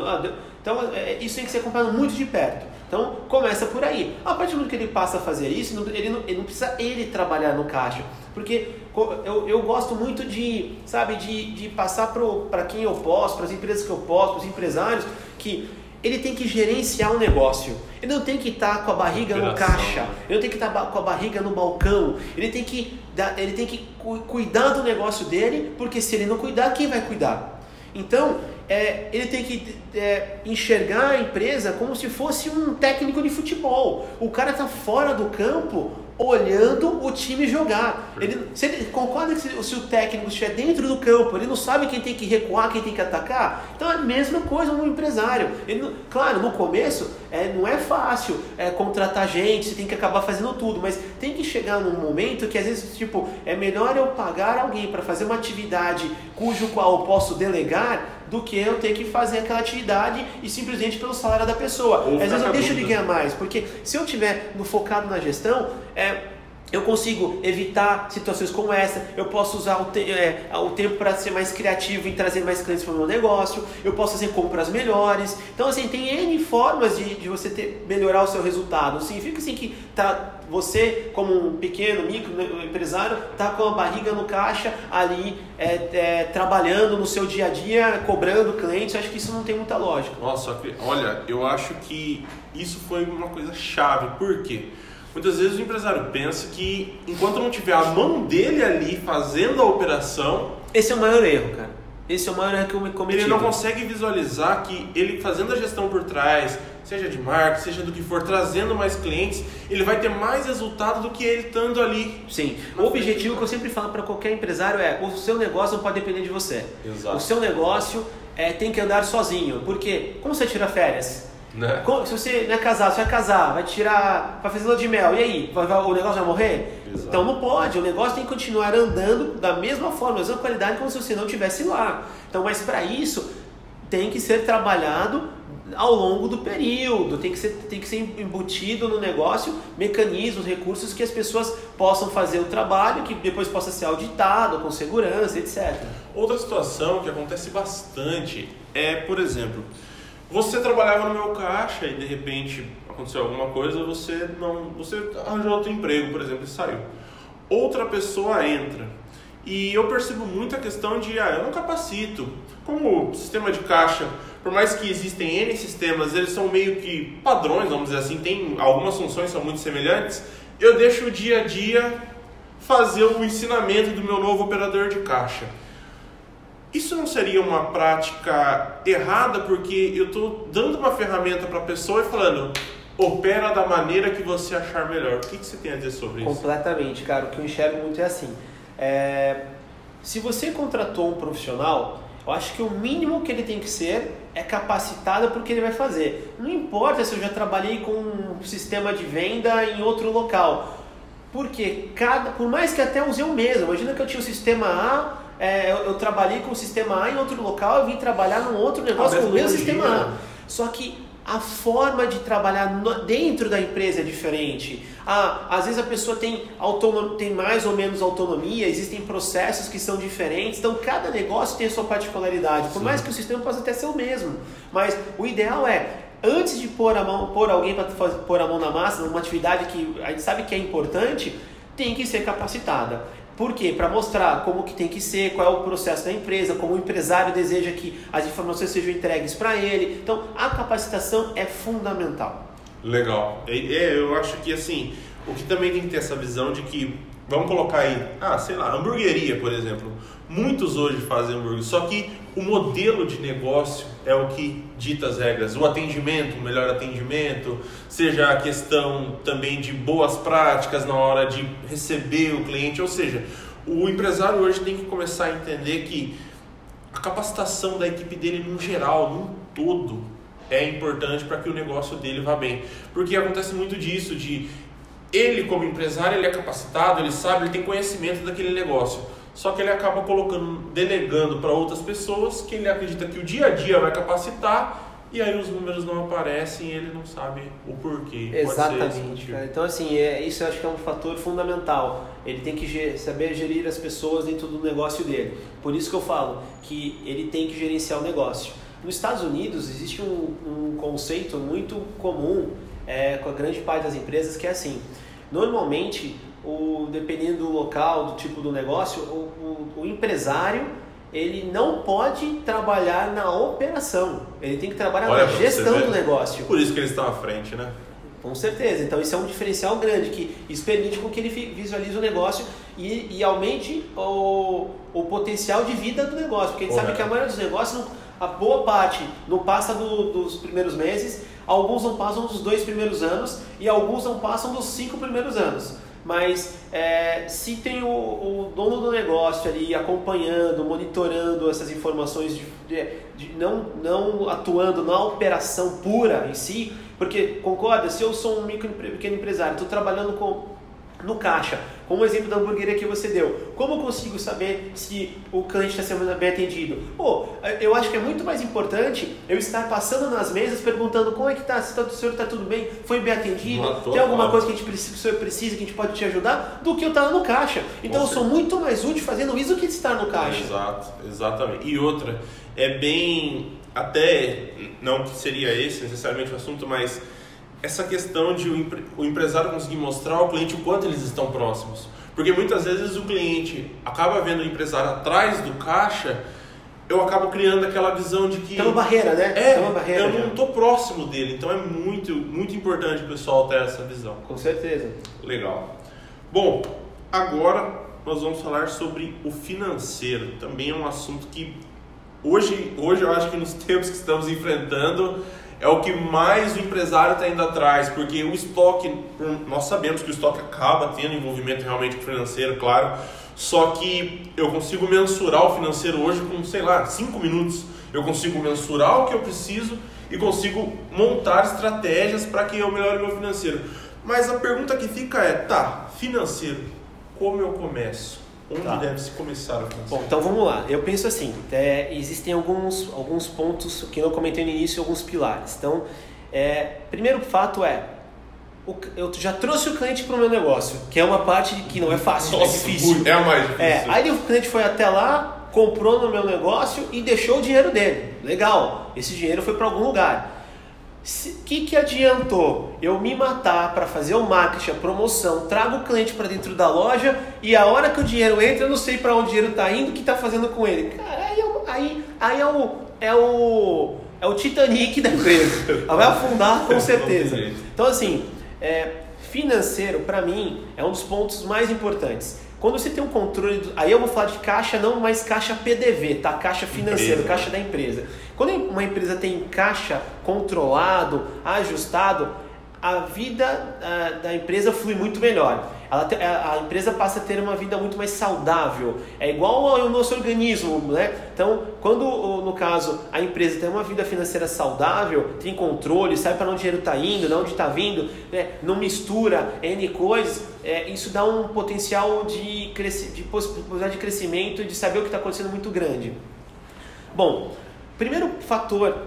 Speaker 2: Então, é, isso tem que ser acompanhado muito de perto. Então, começa por aí. A partir do momento que ele passa a fazer isso, ele não, ele não precisa ele trabalhar no caixa. Porque eu, eu gosto muito de, sabe, de, de passar para quem eu posso, para as empresas que eu posso, para os empresários, que ele tem que gerenciar o um negócio. Ele não tem que estar tá com a barriga no caixa, ele não tem que estar tá com a barriga no balcão, ele tem que, ele tem que cuidar do negócio dele, porque se ele não cuidar, quem vai cuidar? Então, é, ele tem que é, enxergar a empresa como se fosse um técnico de futebol. O cara está fora do campo olhando o time jogar. Ele, se ele concorda que se, se, o técnico estiver dentro do campo, ele não sabe quem tem que recuar, quem tem que atacar. Então é a mesma coisa no empresário. Ele, claro, no começo é, não é fácil é, contratar gente, você tem que acabar fazendo tudo, mas tem que chegar num momento que às vezes tipo é melhor eu pagar alguém para fazer uma atividade cujo qual eu posso delegar do que eu ter que fazer aquela atividade e simplesmente pelo salário da pessoa. Ou Às vezes eu deixo de ganhar mais, porque se eu tiver no focado na gestão, é, eu consigo evitar situações como essa, eu posso usar o, te é, o tempo para ser mais criativo e trazer mais clientes para o meu negócio, eu posso fazer compras melhores. Então, assim, tem N formas de, de você ter, melhorar o seu resultado. Significa assim que tá, você, como um pequeno, micro né, empresário, está com a barriga no caixa ali, é, é, trabalhando no seu dia a dia, cobrando clientes. Acho que isso não tem muita lógica.
Speaker 1: Nossa, olha, eu acho que isso foi uma coisa chave. Por quê? Muitas vezes o empresário pensa que enquanto não tiver a mão dele ali fazendo a operação.
Speaker 2: Esse é o maior erro, cara. Esse é o maior erro que eu me cometi.
Speaker 1: Ele não consegue visualizar que ele fazendo a gestão por trás, seja de marketing, seja do que for, trazendo mais clientes, ele vai ter mais resultado do que ele estando ali.
Speaker 2: Sim. O objetivo que eu sempre falo para qualquer empresário é: o seu negócio não pode depender de você.
Speaker 1: Exato.
Speaker 2: O seu negócio é, tem que andar sozinho. Porque como você tira férias?
Speaker 1: Né?
Speaker 2: Se você não é casado, você vai casar, vai tirar, vai fazer lua de mel, e aí? Vai, vai, o negócio vai morrer? Exato. Então não pode, o negócio tem que continuar andando da mesma forma, da mesma qualidade como se você não estivesse lá. Então, mas para isso tem que ser trabalhado ao longo do período, tem que, ser, tem que ser embutido no negócio mecanismos, recursos que as pessoas possam fazer o trabalho, que depois possa ser auditado com segurança, etc.
Speaker 1: Outra situação que acontece bastante é, por exemplo, você trabalhava no meu caixa e de repente aconteceu alguma coisa, você não, você arranjou outro emprego, por exemplo, e saiu. Outra pessoa entra. E eu percebo muito a questão de, ah, eu não capacito. Como sistema de caixa, por mais que existem N sistemas, eles são meio que padrões, vamos dizer assim, tem algumas funções são muito semelhantes, eu deixo o dia a dia fazer o ensinamento do meu novo operador de caixa. Isso não seria uma prática errada porque eu estou dando uma ferramenta para a pessoa e falando opera da maneira que você achar melhor. O que, que você tem a dizer sobre
Speaker 2: isso? Completamente, cara. O que eu enxergo muito é assim. É... Se você contratou um profissional, eu acho que o mínimo que ele tem que ser é capacitado para o que ele vai fazer. Não importa se eu já trabalhei com um sistema de venda em outro local. Porque cada, por mais que até use eu mesmo, imagina que eu tinha o sistema A é, eu, eu, trabalhei com o sistema A em outro local, eu vim trabalhar num outro negócio com o mesmo sistema A. Só que a forma de trabalhar no, dentro da empresa é diferente. Ah, às vezes a pessoa tem, autonom, tem mais ou menos autonomia, existem processos que são diferentes, então cada negócio tem a sua particularidade, por Sim. mais que o sistema possa até ser o mesmo. Mas o ideal é, antes de pôr, a mão, pôr alguém para pôr a mão na massa, numa atividade que a gente sabe que é importante, tem que ser capacitada. Por quê? Para mostrar como que tem que ser, qual é o processo da empresa, como o empresário deseja que as informações sejam entregues para ele. Então, a capacitação é fundamental.
Speaker 1: Legal. É, eu acho que assim, o que também tem que ter essa visão de que, vamos colocar aí, ah, sei lá, hamburgueria, por exemplo. Muitos hoje fazem hambúrguer, só que o modelo de negócio é o que dita as regras. O atendimento, o melhor atendimento, seja a questão também de boas práticas na hora de receber o cliente, ou seja, o empresário hoje tem que começar a entender que a capacitação da equipe dele no geral, no todo, é importante para que o negócio dele vá bem. Porque acontece muito disso, de ele como empresário, ele é capacitado, ele sabe, ele tem conhecimento daquele negócio só que ele acaba colocando, delegando para outras pessoas que ele acredita que o dia a dia vai capacitar e aí os números não aparecem e ele não sabe o porquê.
Speaker 2: Exatamente. Cara. Então, assim, é, isso eu acho que é um fator fundamental. Ele tem que saber gerir as pessoas dentro do negócio dele. Por isso que eu falo que ele tem que gerenciar o negócio. Nos Estados Unidos existe um, um conceito muito comum é, com a grande parte das empresas que é assim. Normalmente o, dependendo do local, do tipo do negócio, o, o, o empresário ele não pode trabalhar na operação, ele tem que trabalhar Olha, na gestão do negócio.
Speaker 1: Por isso que eles estão à frente, né?
Speaker 2: Com certeza. Então isso é um diferencial grande que isso permite com que ele visualize o negócio e, e aumente o, o potencial de vida do negócio, porque a gente sabe que a maioria dos negócios, a boa parte não passa do, dos primeiros meses, alguns não passam dos dois primeiros anos e alguns não passam dos cinco primeiros anos mas é, se tem o, o, dono do negócio ali acompanhando, monitorando essas informações, de, de, de, não, não atuando na operação pura em si, porque concorda, se eu sou um micro pequeno empresário, estou trabalhando com no caixa, como o exemplo da hamburgueria que você deu, como eu consigo saber se o cliente está sendo bem atendido? Pô, eu acho que é muito mais importante eu estar passando nas mesas perguntando como é que está, se tá, o senhor está tudo bem, foi bem atendido, tem alguma coisa que a gente precisa, que o senhor precisa, que a gente pode te ajudar, do que eu estar no caixa. Então eu sou muito mais útil fazendo isso do que estar no caixa.
Speaker 1: Exato, exatamente. E outra, é bem, até, não seria esse necessariamente o assunto, mas essa questão de o empresário conseguir mostrar ao cliente o quanto eles estão próximos. Porque muitas vezes o cliente acaba vendo o empresário atrás do caixa, eu acabo criando aquela visão de que.
Speaker 2: Tem uma barreira, né?
Speaker 1: É,
Speaker 2: uma barreira,
Speaker 1: eu não estou próximo dele. Então é muito, muito importante o pessoal ter essa visão.
Speaker 2: Com certeza.
Speaker 1: Legal. Bom, agora nós vamos falar sobre o financeiro. Também é um assunto que hoje, hoje eu acho que nos tempos que estamos enfrentando é o que mais o empresário está indo atrás, porque o estoque, nós sabemos que o estoque acaba tendo envolvimento realmente financeiro, claro, só que eu consigo mensurar o financeiro hoje com, sei lá, 5 minutos. Eu consigo mensurar o que eu preciso e consigo montar estratégias para que eu melhore meu financeiro. Mas a pergunta que fica é, tá, financeiro, como eu começo? Onde tá. deve se começar a financeiro?
Speaker 2: Bom, então vamos lá. Eu penso assim, é, existem alguns, alguns pontos que eu comentei no início, alguns pilares. Então, é, primeiro fato é, eu já trouxe o cliente para o meu negócio, que é uma parte que não é fácil,
Speaker 1: Nossa,
Speaker 2: é difícil.
Speaker 1: É a mais difícil.
Speaker 2: É, aí o cliente foi até lá, comprou no meu negócio e deixou o dinheiro dele. Legal, esse dinheiro foi para algum lugar. O que, que adiantou eu me matar para fazer o marketing, a promoção, trago o cliente para dentro da loja e a hora que o dinheiro entra eu não sei para onde o dinheiro está indo, o que está fazendo com ele? Cara, aí, aí, aí é, o, é, o, é o Titanic da empresa. Ela [LAUGHS] vai afundar com certeza. Então, assim, é, financeiro para mim é um dos pontos mais importantes. Quando você tem um controle, do, aí eu vou falar de caixa não mais caixa PDV, tá? Caixa financeiro, caixa da empresa. Quando uma empresa tem caixa controlado, ajustado, a vida uh, da empresa flui muito melhor. Te, a, a, empresa passa a ter uma vida muito mais saudável. É igual ao nosso organismo, né? Então, quando no caso a empresa tem uma vida financeira saudável, tem controle, sabe para onde o dinheiro está indo, de onde está vindo, né? não mistura N coisas, é, isso dá um potencial de, de possibilidade de crescimento e de saber o que está acontecendo muito grande. Bom, primeiro fator,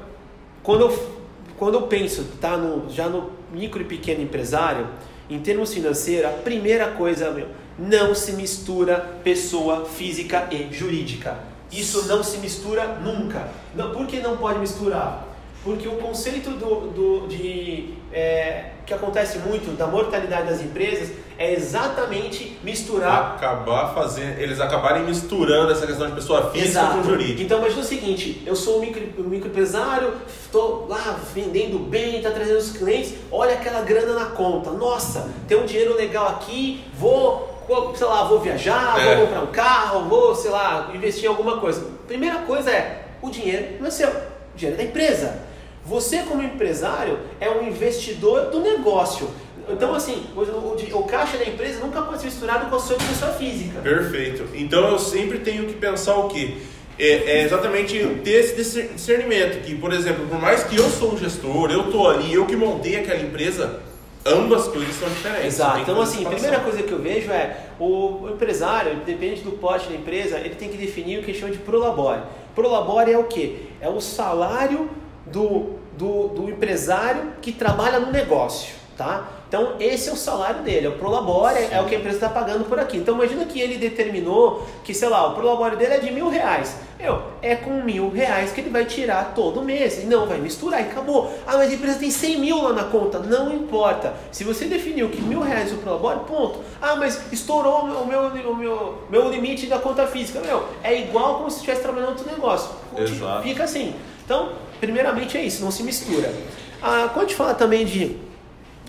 Speaker 2: quando eu, quando eu penso tá no, já no micro e pequeno empresário, em termos financeiros, a primeira coisa, meu, não se mistura pessoa física e jurídica. Isso não se mistura nunca. Não, por que não pode misturar? Porque o conceito do, do, de, é, que acontece muito da mortalidade das empresas é exatamente misturar.
Speaker 1: Acabar fazendo. Eles acabarem misturando essa questão de pessoa física
Speaker 2: Exato.
Speaker 1: com jurídica.
Speaker 2: Então imagina o seguinte, eu sou um micro, um microempresário, estou lá vendendo bem, está trazendo os clientes, olha aquela grana na conta, nossa, tem um dinheiro legal aqui, vou, vou, sei lá, vou viajar,
Speaker 1: É.
Speaker 2: vou comprar um carro, vou, sei lá, investir em alguma coisa. Primeira coisa é, o dinheiro não é seu, o dinheiro é da empresa. Você como empresário é um investidor do negócio. Então assim, o, o- o caixa da empresa nunca pode ser misturado com a sua pessoa física.
Speaker 1: Perfeito. Então eu sempre tenho que pensar o quê? É, é exatamente ter esse discer- discernimento que, por exemplo, por mais que eu sou um gestor, eu tô ali, eu que montei aquela empresa, ambas coisas são diferentes.
Speaker 2: Exato. Então, assim, a primeira coisa que eu vejo é o empresário, independente do porte da empresa, ele tem que definir o que chama de prolabore. Prolabore é o quê? É o salário do, do, do empresário que trabalha no negócio, tá? Então, esse é o salário dele, é o prolabore, é o que a empresa está pagando por aqui. Então, imagina que ele determinou que, sei lá, o prolabore dele é de mil reais. Meu, é com mil reais que ele vai tirar todo mês. E não, vai misturar e acabou. Ah, mas a empresa tem 100 mil lá na conta. Não importa. Se você definiu que mil reais é o prolabore, ponto. Ah, mas estourou o meu, o meu, meu limite da conta física. Meu, é igual como se estivesse trabalhando outro negócio.
Speaker 1: Exato.
Speaker 2: Fica assim. Então, primeiramente é isso, não se mistura. Ah, quando a gente fala também de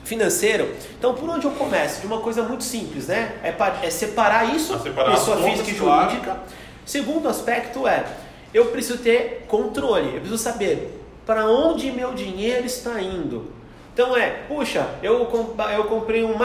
Speaker 2: financeiro, então por onde eu começo? De uma coisa muito simples, né? É, é separar isso,
Speaker 1: Ah, separar
Speaker 2: pessoa física e
Speaker 1: claro.
Speaker 2: jurídica. Segundo aspecto é, eu preciso ter controle, eu preciso saber para onde meu dinheiro está indo. Então é, puxa, eu, eu comprei um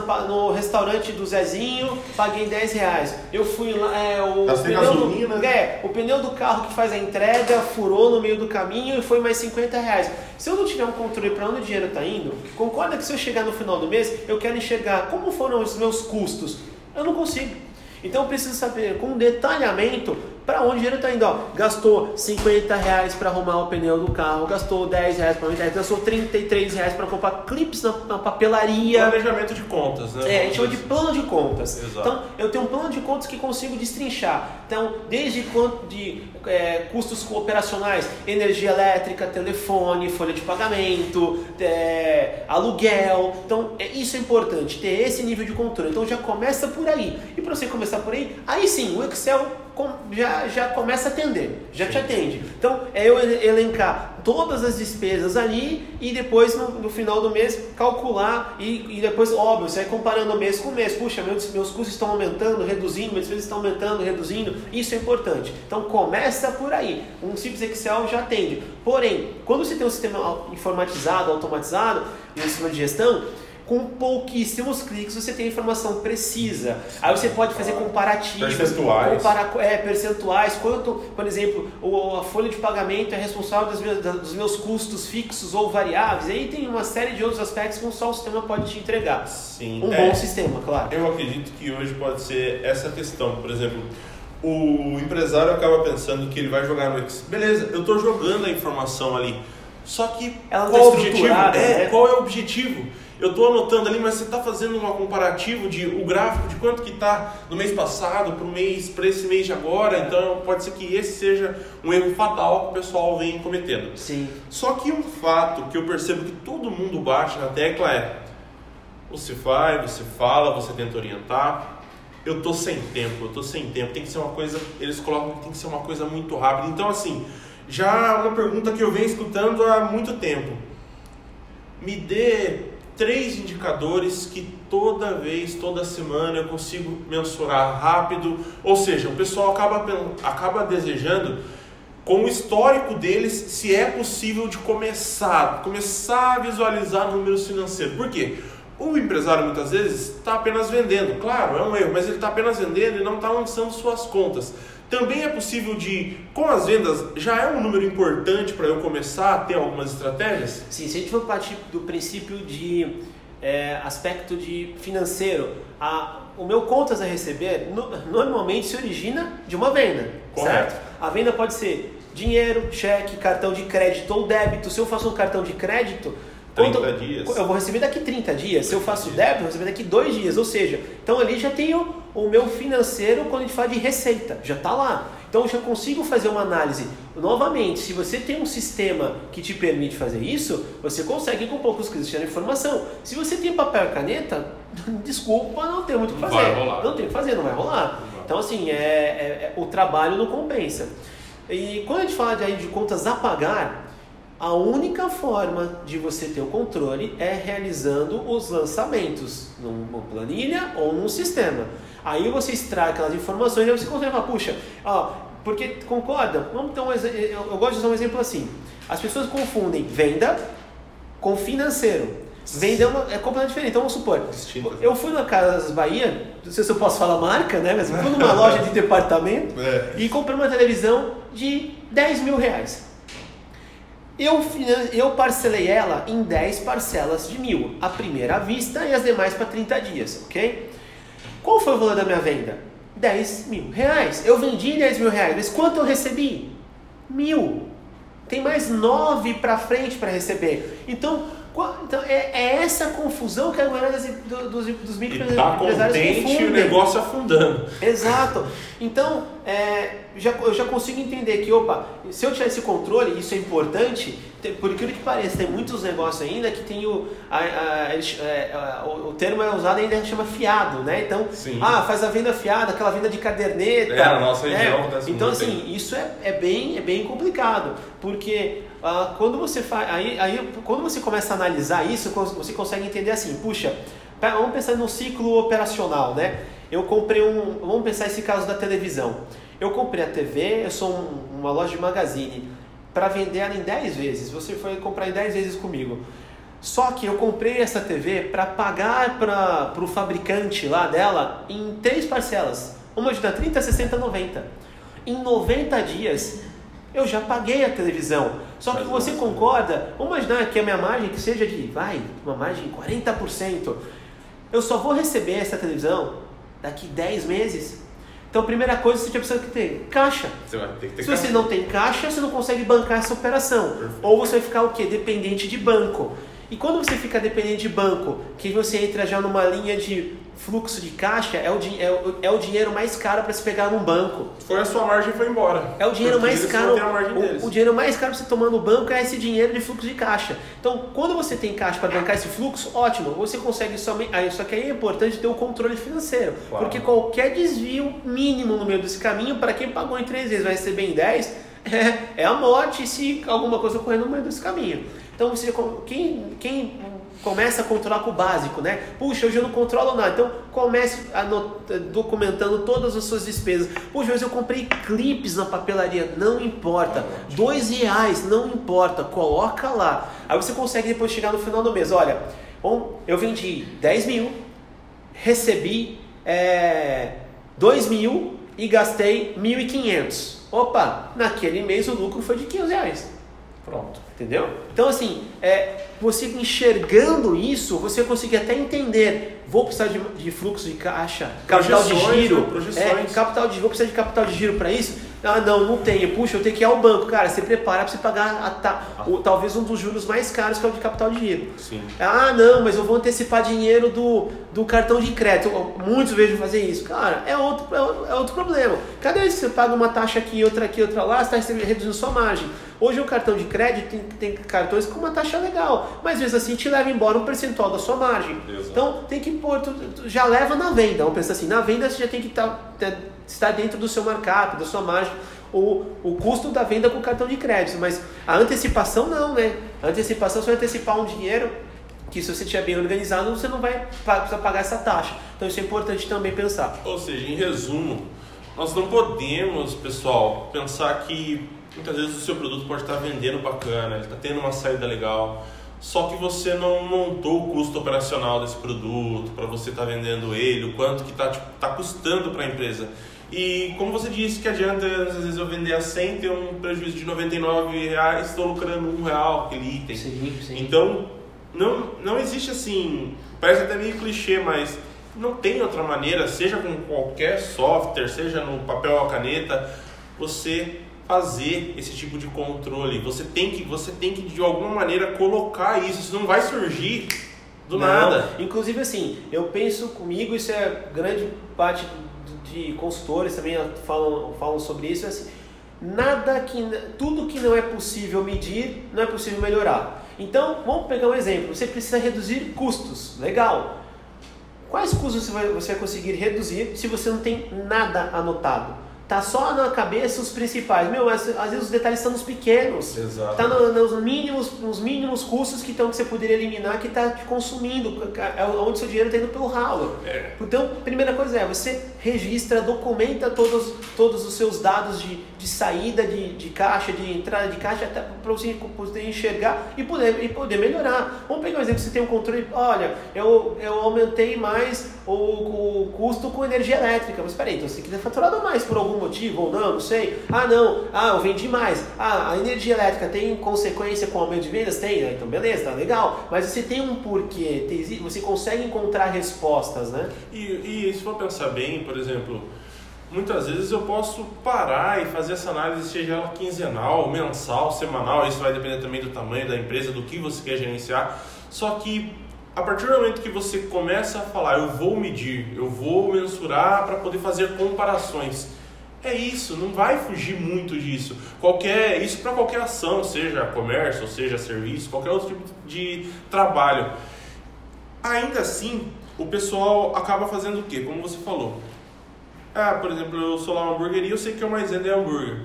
Speaker 2: pa- no restaurante do Zezinho, paguei 10 reais. Eu fui lá, é, o,
Speaker 1: Gastei
Speaker 2: pneu
Speaker 1: gasolina.
Speaker 2: do, é, o pneu do carro que faz a entrega furou no meio do caminho e foi mais 50 reais. Se eu não tiver um controle para onde o dinheiro está indo, concorda que se eu chegar no final do mês, eu quero enxergar como foram os meus custos. Eu não consigo. Então eu preciso saber com detalhamento para onde o dinheiro está indo. Ó, gastou 50 reais para arrumar o pneu do carro, gastou 10 reais para gastou 33 reais para comprar clips na, na papelaria.
Speaker 1: Planejamento de contas, né?
Speaker 2: É, a gente chama de plano de contas.
Speaker 1: Exato.
Speaker 2: Então, eu tenho um plano de contas que consigo destrinchar. Então, desde quanto de é, custos operacionais, energia elétrica, telefone, folha de pagamento, é, aluguel. Então, é, isso é importante, ter esse nível de controle. Então, já começa por aí. E para você começar por aí, aí sim, o Excel já, já começa a atender, já te atende. Então, é eu ele- elencar todas as despesas ali e depois, no, no final do mês, calcular e, e depois, óbvio, você vai comparando mês com mês. Puxa, meus, meus custos estão aumentando, reduzindo, minhas despesas estão aumentando, reduzindo. Isso é importante. Então, começa por aí. Um simples Excel já atende. Porém, quando você tem um sistema informatizado, automatizado, um sistema de gestão, com pouquíssimos cliques você tem a informação precisa. Aí você pode fazer comparativos,
Speaker 1: Percentuais.
Speaker 2: comparar é, percentuais, quanto, por exemplo, o- a folha de pagamento é responsável dos meus, da- dos meus custos fixos ou variáveis. Aí tem uma série de outros aspectos que só o sistema pode te entregar.
Speaker 1: Sim.
Speaker 2: Um
Speaker 1: É,
Speaker 2: bom sistema, claro.
Speaker 1: Eu acredito que hoje pode ser essa questão. Por exemplo, o empresário acaba pensando que ele vai jogar no Excel. Beleza, eu estou jogando a informação ali. Só que
Speaker 2: Ela
Speaker 1: qual
Speaker 2: tá
Speaker 1: o objetivo? É,
Speaker 2: né?
Speaker 1: qual é o objetivo? Eu estou anotando ali, mas você está fazendo um comparativo de o gráfico de quanto que está no mês passado para o mês para esse mês de agora. Então pode ser que esse seja um erro fatal que o pessoal vem cometendo.
Speaker 2: Sim.
Speaker 1: Só que um fato que eu percebo que todo mundo bate na tecla é: você vai, você fala, você tenta orientar. Eu tô sem tempo, eu tô sem tempo. Tem que ser uma coisa, eles colocam que tem que ser uma coisa muito rápida. Então, assim, já uma pergunta que eu venho escutando há muito tempo. Me dê três indicadores que toda vez, toda semana eu consigo mensurar rápido. Ou seja, o pessoal acaba, acaba desejando com o histórico deles, se é possível de começar, começar a visualizar números financeiros. Por quê? O empresário muitas vezes está apenas vendendo, claro, é um erro, mas ele está apenas vendendo e não está lançando suas contas. Também é possível de, com as vendas, já é um número importante para eu começar a ter algumas estratégias?
Speaker 2: Sim, se a gente for partir do princípio de é, aspecto de financeiro, a, o meu contas a receber no- normalmente se origina de uma venda,
Speaker 1: Correto.
Speaker 2: certo? A venda pode ser dinheiro, cheque, cartão de crédito ou débito. Se eu faço um cartão de crédito,
Speaker 1: 30
Speaker 2: quando-
Speaker 1: dias.
Speaker 2: eu vou receber daqui 30 dias. Se eu faço
Speaker 1: Isso.
Speaker 2: débito, eu vou receber daqui 2 dias. Ou seja, então ali já tenho o meu financeiro quando a gente fala de receita, já está lá. Então eu já consigo fazer uma análise. Novamente, se você tem um sistema que te permite fazer isso, você consegue com poucos cliques tirar informação. Se você tem papel e caneta, [LAUGHS] desculpa, não tem muito o que fazer.
Speaker 1: Vai rolar.
Speaker 2: Não tem o que fazer, não vai rolar. Então assim, é, é- é- o trabalho não compensa. E quando a gente fala de, aí de contas a pagar, a única forma de você ter o controle é realizando os lançamentos numa planilha ou num sistema. Aí você extrai aquelas informações e você consegue falar, puxa, ó, porque concorda? Vamos ter um eu, eu gosto de usar um exemplo assim. As pessoas confundem venda com financeiro. Venda é, uma, é completamente diferente. Então vamos supor,
Speaker 1: Distintas.
Speaker 2: eu fui na Casas Bahia, não sei se eu posso falar marca, né? Mas fui numa loja de [LAUGHS] departamento
Speaker 1: É.
Speaker 2: e comprei uma televisão de 10 mil reais. Eu, eu parcelei ela em 10 parcelas de mil, a primeira à vista e as demais para 30 dias, ok? Qual foi o valor da minha venda? 10 mil reais. Eu vendi 10 mil reais, mas quanto eu recebi? Mil. Tem mais nove para frente para receber. Então, então é, é essa confusão que a maioria das, do- dos, dos
Speaker 1: E
Speaker 2: microempresários
Speaker 1: tá contente e o negócio afundando.
Speaker 2: Exato. Então, é, já, eu já consigo entender que, opa, se eu tiver esse controle, isso é importante, tem- por aquilo que pareça, tem muitos negócios ainda que tem o. A, a- é, a- o, o termo é usado ainda chama fiado, né? Então,
Speaker 1: Sim.
Speaker 2: ah, faz a venda fiada, aquela venda de caderneta.
Speaker 1: É, na nossa
Speaker 2: né?
Speaker 1: região acontece
Speaker 2: Então, assim, isso é, é, bem, é bem complicado, porque ah, quando você faz. Aí, aí, quando você começa a analisar isso, você consegue entender assim, puxa, Vamos pensar no ciclo operacional, né? Eu comprei um. Vamos pensar esse caso da televisão. Eu comprei a TV, eu sou um- uma loja de magazine, para vender ela em 10 vezes. Você foi comprar em 10 vezes comigo. Só que eu comprei essa TV para pagar para o fabricante lá dela em três parcelas. Uma de dá 30, 60, 90. Em 90 dias eu já paguei a televisão. Só que você concorda? Vamos imaginar que a minha margem que seja de, vai, uma margem de 40%. Eu só vou receber essa televisão daqui 10 meses. Então, a primeira coisa que você precisa ter, caixa.
Speaker 1: Você vai ter que ter
Speaker 2: Se você não tem caixa, você não consegue bancar essa operação.
Speaker 1: Perfeito.
Speaker 2: Ou você vai ficar o quê? Dependente de banco. E quando você fica dependente de banco, que você entra já numa linha de fluxo de caixa, é o, di- é o, é o dinheiro mais caro para se pegar num banco.
Speaker 1: Foi a sua margem e foi embora.
Speaker 2: É o dinheiro mais caro. O, o dinheiro mais caro pra você tomar no banco é esse dinheiro de fluxo de caixa. Então, quando você tem caixa para bancar esse fluxo, ótimo. Você consegue somente. Aí, só que aí é importante ter o controle financeiro.
Speaker 1: Claro.
Speaker 2: Porque qualquer desvio mínimo no meio desse caminho, para quem pagou em três vezes vai receber em 10, [LAUGHS] é, é a morte se alguma coisa ocorrer no meio desse caminho. Então, você, quem, quem começa a controlar com o básico, né? Puxa, hoje eu não controlo nada. Então comece documentando todas as suas despesas. Puxa, hoje eu comprei clipes na papelaria, não importa. Dois reais, não importa, coloca lá. Aí você consegue depois chegar no final do mês. Olha, eu vendi 10 mil, recebi é, 2 mil e gastei 1.500. Opa, naquele mês o lucro foi de 500 reais.
Speaker 1: Pronto.
Speaker 2: Entendeu? Então, assim, é, você enxergando isso, você consegue até entender. Vou precisar de, de fluxo de caixa, capital de giro.
Speaker 1: né?
Speaker 2: É, capital de, vou precisar de capital de giro para isso? Ah, não, não tenho. Puxa, eu tenho que ir ao banco. Cara, você prepara para você pagar a ta- o- talvez um dos juros mais caros, que é o de capital de giro.
Speaker 1: Sim.
Speaker 2: Ah, não, mas eu vou antecipar dinheiro do, do cartão de crédito. Muitos vejo fazer isso. Cara, é outro, é outro, é outro problema. Cada vez que você paga uma taxa aqui, outra aqui, outra lá, você está reduzindo sua margem. Hoje o cartão de crédito tem, tem cartões com uma taxa legal, mas às vezes assim te leva embora um percentual da sua margem.
Speaker 1: Exato.
Speaker 2: Então tem que pôr, tu- tu já leva na venda. Vamos pensar assim, na venda você já tem que tá- ter- estar dentro do seu markup, da sua margem, o, o custo da venda com cartão de crédito. Mas a antecipação não, né? A antecipação você vai antecipar um dinheiro que se você estiver bem organizado, você não vai precisar pagar essa taxa. Então isso é importante também pensar.
Speaker 1: Ou seja, em resumo, nós não podemos, pessoal, pensar que muitas vezes o seu produto pode estar vendendo bacana, ele está tendo uma saída legal, só que você não montou o custo operacional desse produto para você estar vendendo ele, o quanto que está tipo, tá custando para a empresa. E como você disse que adianta às vezes eu vender a 100 ter um prejuízo de 99 reais, estou lucrando um real aquele item.
Speaker 2: Sim,
Speaker 1: Então, não, não existe assim, parece até meio clichê, mas não tem outra maneira, seja com qualquer software, seja no papel ou caneta, você fazer esse tipo de controle. Você tem que, você tem que de alguma maneira colocar isso. Isso não vai surgir Do Não. nada.
Speaker 2: Inclusive, assim, eu penso comigo, isso é grande parte de consultores também falam, falam sobre isso, é assim, nada que, tudo que não é possível medir, não é possível melhorar. Então, vamos pegar um exemplo, você precisa reduzir custos, legal. Quais custos você vai, você vai conseguir reduzir se você não tem nada anotado? Tá só na cabeça os principais. Meu, às vezes os detalhes estão nos pequenos.
Speaker 1: Exato.
Speaker 2: Tá no, nos mínimos, nos mínimos custos que, estão, que você poderia eliminar que está te consumindo, é onde seu dinheiro está indo pelo ralo.
Speaker 1: É.
Speaker 2: Então, primeira coisa é, você registra, documenta todos, todos os seus dados de, de saída de, de caixa, de entrada de caixa, para você poder enxergar e poder, e poder melhorar. Vamos pegar um exemplo, você tem um controle, olha, eu, eu aumentei mais o, o custo com energia elétrica. Mas peraí, então você quer faturado mais por algum motivo ou não, não sei. Ah, não, ah, eu vendi mais. Ah, a energia elétrica tem consequência com o aumento de vendas? Tem, né? então beleza, tá legal. Mas você tem um porquê, você consegue encontrar respostas, né?
Speaker 1: E, e se for pensar bem, por exemplo, muitas vezes eu posso parar e fazer essa análise, seja ela quinzenal, mensal, semanal, isso vai depender também do tamanho da empresa, do que você quer gerenciar. Só que a partir do momento que você começa a falar, eu vou medir, eu vou mensurar para poder fazer comparações é isso, não vai fugir muito disso. Qualquer, isso para qualquer ação, seja comércio, seja serviço, qualquer outro tipo de trabalho. Ainda assim, o pessoal acaba fazendo o quê? Como você falou. Ah, por exemplo, eu sou lá uma hamburgueria, eu sei que o mais vendo é hambúrguer.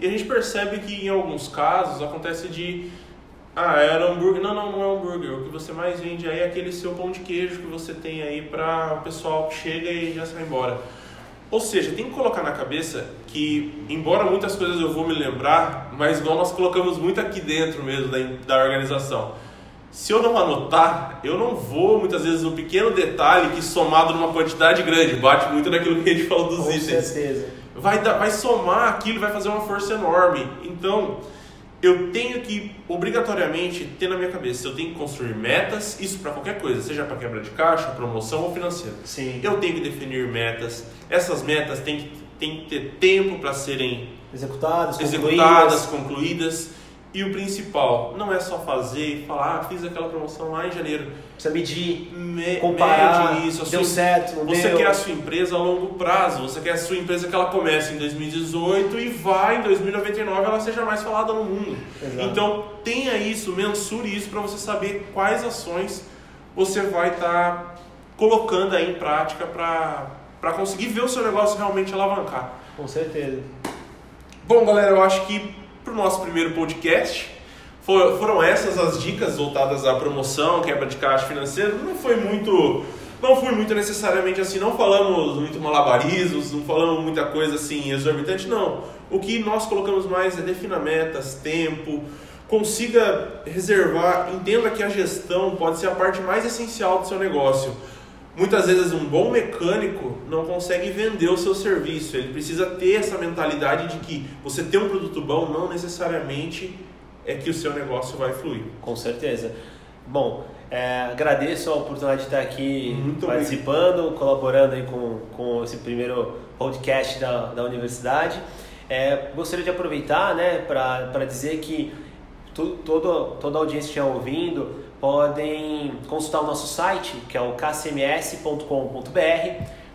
Speaker 1: E a gente percebe que em alguns casos acontece de ah, era hambúrguer. Não, não, não é hambúrguer. O que você mais vende aí é aquele seu pão de queijo que você tem aí para o pessoal que chega e já sai embora. Ou seja, tem que colocar na cabeça que, embora muitas coisas eu vou me lembrar, mas igual nós colocamos muito aqui dentro mesmo da, da organização. Se eu não anotar, eu não vou muitas vezes no pequeno detalhe que somado numa quantidade grande, bate muito naquilo que a gente falou dos
Speaker 2: Com
Speaker 1: itens.
Speaker 2: Com certeza.
Speaker 1: Vai, dar, vai somar aquilo, vai fazer uma força enorme. Então, eu tenho que obrigatoriamente ter na minha cabeça, eu tenho que construir metas, isso para qualquer coisa, seja para quebra de caixa, promoção ou financeiro.
Speaker 2: Sim.
Speaker 1: Eu tenho que definir metas. Essas metas têm que, têm que ter tempo para serem
Speaker 2: executadas,
Speaker 1: executadas, concluídas. E o principal, não é só fazer e falar, ah, fiz aquela promoção lá em janeiro.
Speaker 2: Precisa medir, Me, comparar,
Speaker 1: mede isso.
Speaker 2: deu
Speaker 1: sua,
Speaker 2: certo, não
Speaker 1: Você
Speaker 2: deu.
Speaker 1: quer a sua empresa a longo prazo, você quer a sua empresa que ela comece em 2018 e vai em 2099 ela seja mais falada no mundo.
Speaker 2: Exato.
Speaker 1: Então, tenha isso, mensure isso para você saber quais ações você vai estar tá colocando aí em prática para conseguir ver o seu negócio realmente alavancar.
Speaker 2: Com certeza.
Speaker 1: Bom, galera, eu acho que para o nosso primeiro podcast. For, foram essas as dicas voltadas à promoção, quebra de caixa financeira. Não foi muito, não foi muito necessariamente assim. Não falamos muito malabarismos, não falamos muita coisa assim exorbitante. Não. O que nós colocamos mais é defina metas, tempo, consiga reservar. Entenda que a gestão pode ser a parte mais essencial do seu negócio. Muitas vezes um bom mecânico não consegue vender o seu serviço. Ele precisa ter essa mentalidade de que você ter um produto bom não necessariamente é que o seu negócio vai fluir.
Speaker 2: Com certeza. Bom, é, agradeço a oportunidade de estar aqui Muito participando, bem. colaborando aí com, com esse primeiro podcast da, da universidade. É, gostaria de aproveitar né, para dizer que tu, todo, toda a audiência que está ouvindo podem consultar o nosso site, que é o kcms.com.br.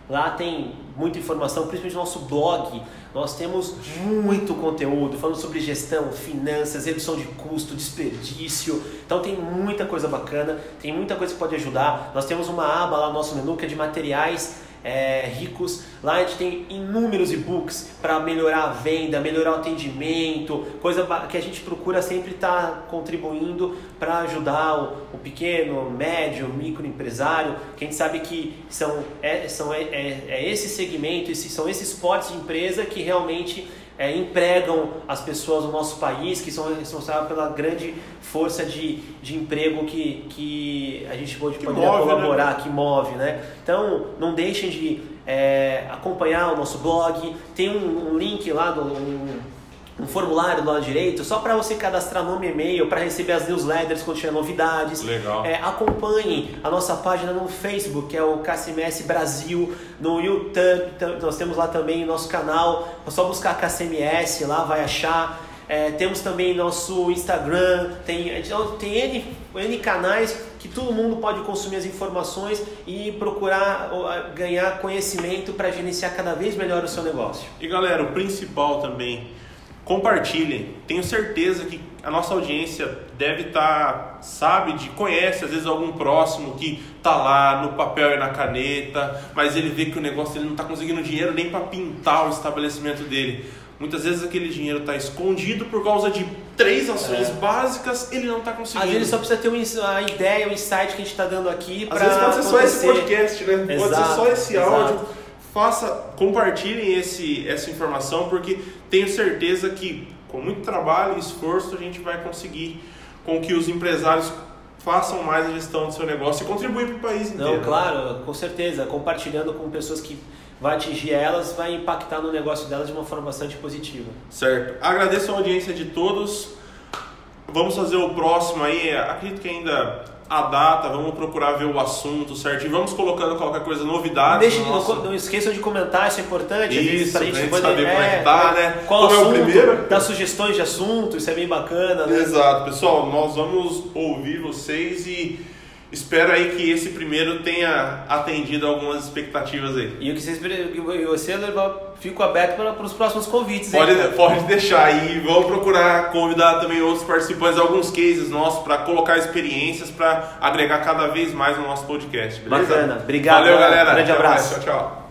Speaker 2: Lá tem muita informação, principalmente no nosso blog. Nós temos muito conteúdo falando sobre gestão, finanças, redução de custo, desperdício. Então tem muita coisa bacana, tem muita coisa que pode ajudar. Nós temos uma aba lá no nosso menu que é de materiais é, ricos. Lá a gente tem inúmeros e-books para melhorar a venda, melhorar o atendimento, coisa que a gente procura sempre estar tá contribuindo para ajudar o, o, pequeno, médio, microempresário, que a gente sabe que são, é, são, é, é, é esse segmento, esse, são esses potes de empresa que realmente é, empregam as pessoas do nosso país, que são responsáveis pela grande força de, de emprego que, que a gente pode, poder move, né? colaborar, né? que move. Né? Então, não deixem de é, acompanhar o nosso blog, tem um, um link lá do. Um, um formulário do lado direito, só para você cadastrar nome e e-mail, para receber as newsletters quando tiver novidades.
Speaker 1: Legal.
Speaker 2: É, acompanhe a nossa página no Facebook, que é o KCMS Brasil, no YouTube, nós temos lá também o nosso canal, é só buscar KCMS, lá vai achar. É, temos também nosso Instagram, tem, tem N, N canais que todo mundo pode consumir as informações e procurar ganhar conhecimento para gerenciar cada vez melhor o seu negócio.
Speaker 1: E galera, o principal também, compartilhem. Tenho certeza que a nossa audiência deve estar, tá, sabe, de conhece às vezes algum próximo que tá lá no papel e na caneta, mas ele vê que o negócio ele não está conseguindo dinheiro nem para pintar o estabelecimento dele. Muitas vezes aquele dinheiro está escondido por causa de três ações é. básicas, ele não está conseguindo.
Speaker 2: Às vezes só precisa ter uma ideia, um insight que a gente está dando aqui
Speaker 1: para Às vezes pode ser só esse podcast, né? Exato, pode ser só esse exato. áudio. Faça, compartilhem esse, essa informação, porque tenho certeza que com muito trabalho e esforço a gente vai conseguir com que os empresários façam mais a gestão do seu negócio e contribuir para o país inteiro.
Speaker 2: Não, claro, com certeza. Compartilhando com pessoas que vai atingir elas, vai impactar no negócio delas de uma forma bastante positiva.
Speaker 1: Certo. Agradeço a audiência de todos. Vamos fazer o próximo aí. Acredito que ainda a data, vamos procurar ver o assunto certinho, vamos colocando qualquer coisa, novidade.
Speaker 2: Deixe, nosso... não, não esqueçam de comentar, isso é importante.
Speaker 1: Isso, pra gente, pra gente poder, saber é, como é que tá, né?
Speaker 2: Qual como assunto, é o primeiro? Dar sugestões de assunto, isso é bem bacana. Né?
Speaker 1: Exato, pessoal, nós vamos ouvir vocês e Espero aí que esse primeiro tenha atendido algumas expectativas aí.
Speaker 2: E o que vocês você fico aberto para, para os próximos convites.
Speaker 1: Pode, pode deixar aí. Vamos procurar convidar também outros participantes, alguns cases nossos para colocar experiências para agregar cada vez mais no nosso podcast. Beleza?
Speaker 2: Bacana. Obrigado.
Speaker 1: Valeu, galera.
Speaker 2: Um grande abraço.
Speaker 1: Mais. Tchau, tchau.